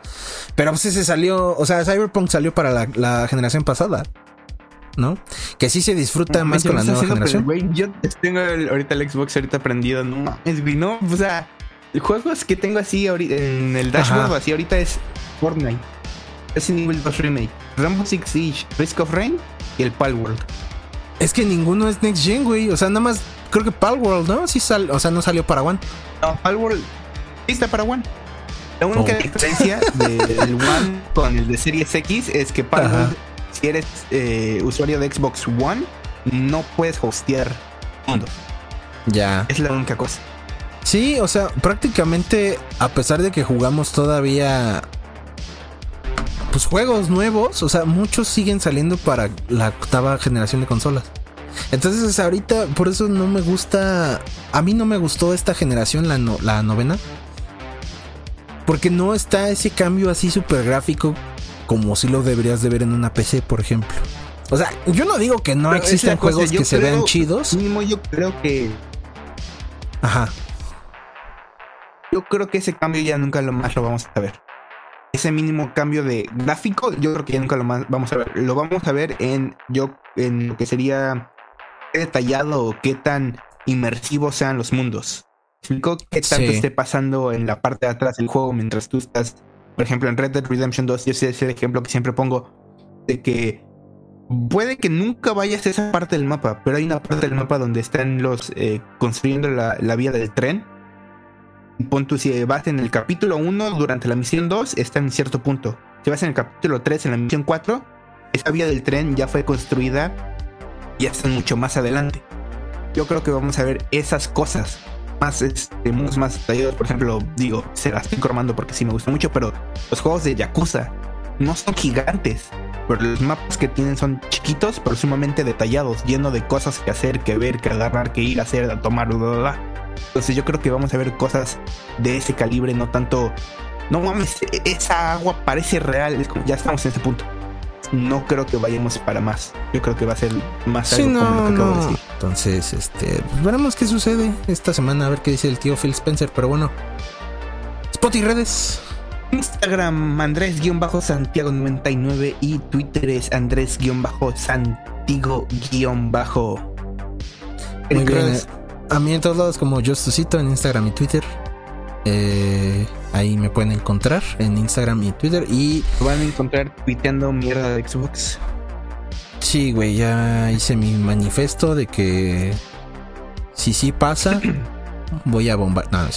B: Pero pues ese salió. O sea, Cyberpunk salió para la, la generación pasada. ¿No? Que sí se disfruta más con la nueva generación.
A: güey, yo tengo el- ahorita el Xbox ahorita prendido. No mames, güey, no. O sea, juegos que tengo así ahorita en el dashboard
B: Ajá.
A: así ahorita es Fortnite, Resident Evil 2 Remake, Rainbow Six Siege, Risk of Rain y el Palworld.
B: Es que ninguno es Next Gen, güey. O sea, nada más. Creo que Palworld, ¿no? Sí sal, o sea, no salió para One.
A: No, Palworld sí está para One. La única
B: Oh.
A: diferencia del One con el de Series X es que Palworld,
B: Ajá.
A: Si eres eh, usuario de Xbox One, no puedes hostear mundo.
B: Ya.
A: Es la única cosa.
B: Sí, o sea, prácticamente a pesar de que jugamos todavía pues juegos nuevos, o sea, muchos siguen saliendo para la octava generación de consolas. Entonces ahorita por eso no me gusta, a mí no me gustó esta generación, la, no- la novena, porque no está ese cambio así súper gráfico como si lo deberías de ver en una PC, por ejemplo. O sea, yo no digo que no
A: Pero cosa,
B: juegos que se vean chidos.
A: Mínimo yo creo que
B: Ajá.
A: yo creo que ese cambio ya nunca lo más lo vamos a ver. Ese mínimo cambio de gráfico, yo creo que ya nunca lo más vamos a ver. Lo vamos a ver en yo en lo que sería qué detallado o qué tan inmersivos sean los mundos. ¿Qué tanto
B: Sí.
A: esté pasando en la parte de atrás del juego mientras tú estás, por ejemplo, en Red Dead Redemption 2, yo sé ese ejemplo que siempre pongo de que puede que nunca vayas a esa parte del mapa, pero hay una parte del mapa donde están los eh, construyendo la, la vía del tren. Pon tú, si vas en el capítulo 1 durante la misión 2, está en cierto punto. Si vas en el capítulo 3 en la misión 4, esa vía del tren ya fue construida y está mucho más adelante. Yo creo que vamos a ver esas cosas más, este, más detallados. Por ejemplo, digo, se las estoy cromando porque sí me gusta mucho, pero los juegos de Yakuza no son gigantes. Pero los mapas que tienen son chiquitos, pero sumamente detallados, lleno de cosas que hacer, que ver, que agarrar, que ir a hacer, a tomar, bla, bla, bla. Entonces yo creo que vamos a ver cosas de ese calibre, no tanto... No mames, e- esa agua parece real, como, ya estamos en ese punto. No creo que vayamos para más. Yo creo que va a ser más
B: Sí,
A: algo como lo que acabo de decir.
B: Entonces, este, pues veremos qué sucede esta semana, a ver qué dice el tío Phil Spencer, pero bueno. Spot y redes.
A: Instagram Andrés-Santiago99 y Twitter es Andrés-Santigo-.
B: Muy bien. Eh, A mí en todos lados como Justusito en Instagram y Twitter. Eh, ahí me pueden encontrar en Instagram y Twitter. Y
A: van a encontrar tuiteando mierda de Xbox.
B: sí, güey, ya hice mi manifiesto de que si sí pasa, voy a bombar. No, no.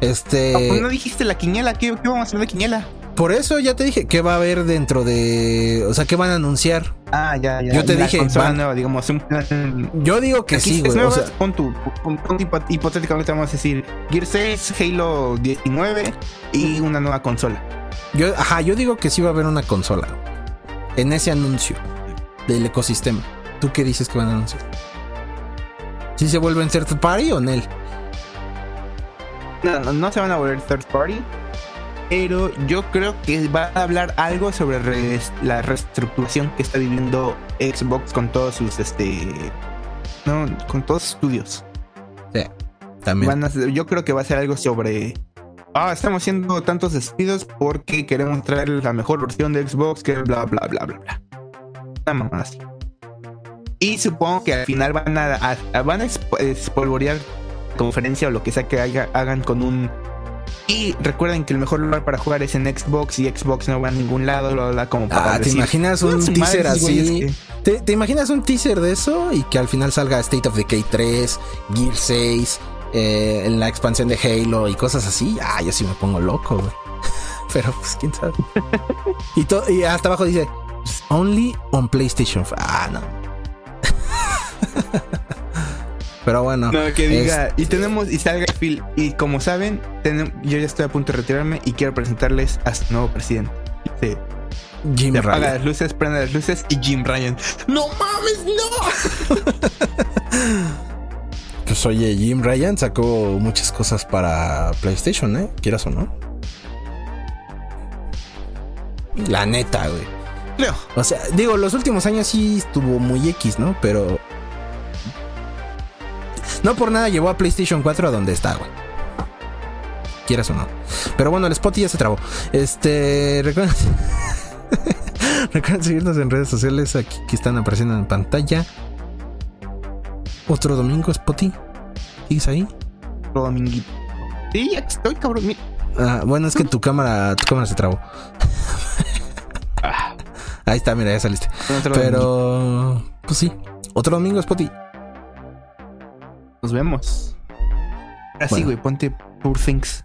B: Este.
A: Pues no dijiste la quiniela, ¿qué, qué vamos a hacer de quiniela?
B: Por eso ya te dije que va a haber dentro de. O sea, ¿qué van a anunciar?
A: Ah, ya, ya.
B: Yo te dije, van-
A: nueva, digamos, un plan.
B: Yo digo que sí, güey. O sea,
A: pon tu, pon- pon hipo- hipotéticamente vamos a decir Gear 6, Halo 19 y una nueva consola.
B: yo, ajá, yo digo que sí va a haber una consola. En ese anuncio del ecosistema. ¿Tú qué dices que van a anunciar? ¿Si se vuelven third party o en él?
A: No, no, no se van a volver third party, pero yo creo que va a hablar algo sobre res- la reestructuración que está viviendo Xbox con todos sus este no, con todos sus estudios.
B: Sí, también.
A: Van a ser- yo creo que va a ser algo sobre ah, estamos haciendo tantos despidos porque queremos traer la mejor versión de Xbox que bla bla bla bla bla. Mamada así. Y supongo que al final van a, a- van a espo- espolvorear conferencia o lo que sea que haga- hagan con un y recuerden que el mejor lugar para jugar es en Xbox y Xbox no va a ningún lado, bla, bla, como para
B: Ah, ¿te imaginas un
A: "Ah, su madre,
B: teaser así?
A: que-".
B: ¿Te, te imaginas un teaser de eso y que al final salga State of Decay 3, Gear 6, eh, en la expansión de Halo y cosas así? Ah, yo sí me pongo loco, güey. Pero pues quién sabe. y, y hasta abajo dice Only on PlayStation. Ah, no. Pero bueno.
A: No, que diga,
B: es-
A: y tenemos, y salga Phil, y como saben, yo ya estoy a punto de retirarme y quiero presentarles a su nuevo presidente. Sí.
B: Jim
A: Se apaga
B: Ryan.
A: las luces, prende las luces y Jim Ryan. ¡No mames, no!
B: Pues oye, Jim Ryan sacó muchas cosas para PlayStation, ¿eh? Quieras o no. La neta, güey.
A: Leo.
B: O sea, digo, los últimos años sí estuvo muy X, ¿no? Pero. No por nada llevó a PlayStation 4 a donde está, güey. Quieras o no. Pero bueno, el spot ya se trabó. Este. Recuerden. Recuerden seguirnos en redes sociales aquí que están apareciendo en pantalla. Otro domingo, Spotty. ¿Sigues ahí?
A: Otro dominguito. Sí, aquí estoy, cabrón. Mira.
B: Ah, bueno, es que tu cámara, tu cámara se trabó.
A: Ah,
B: Ahí está, mira, ya saliste. Pero, pues sí. Otro domingo, Spotty.
A: Nos vemos. Así,
B: Bueno.
A: güey, ponte Poor Things.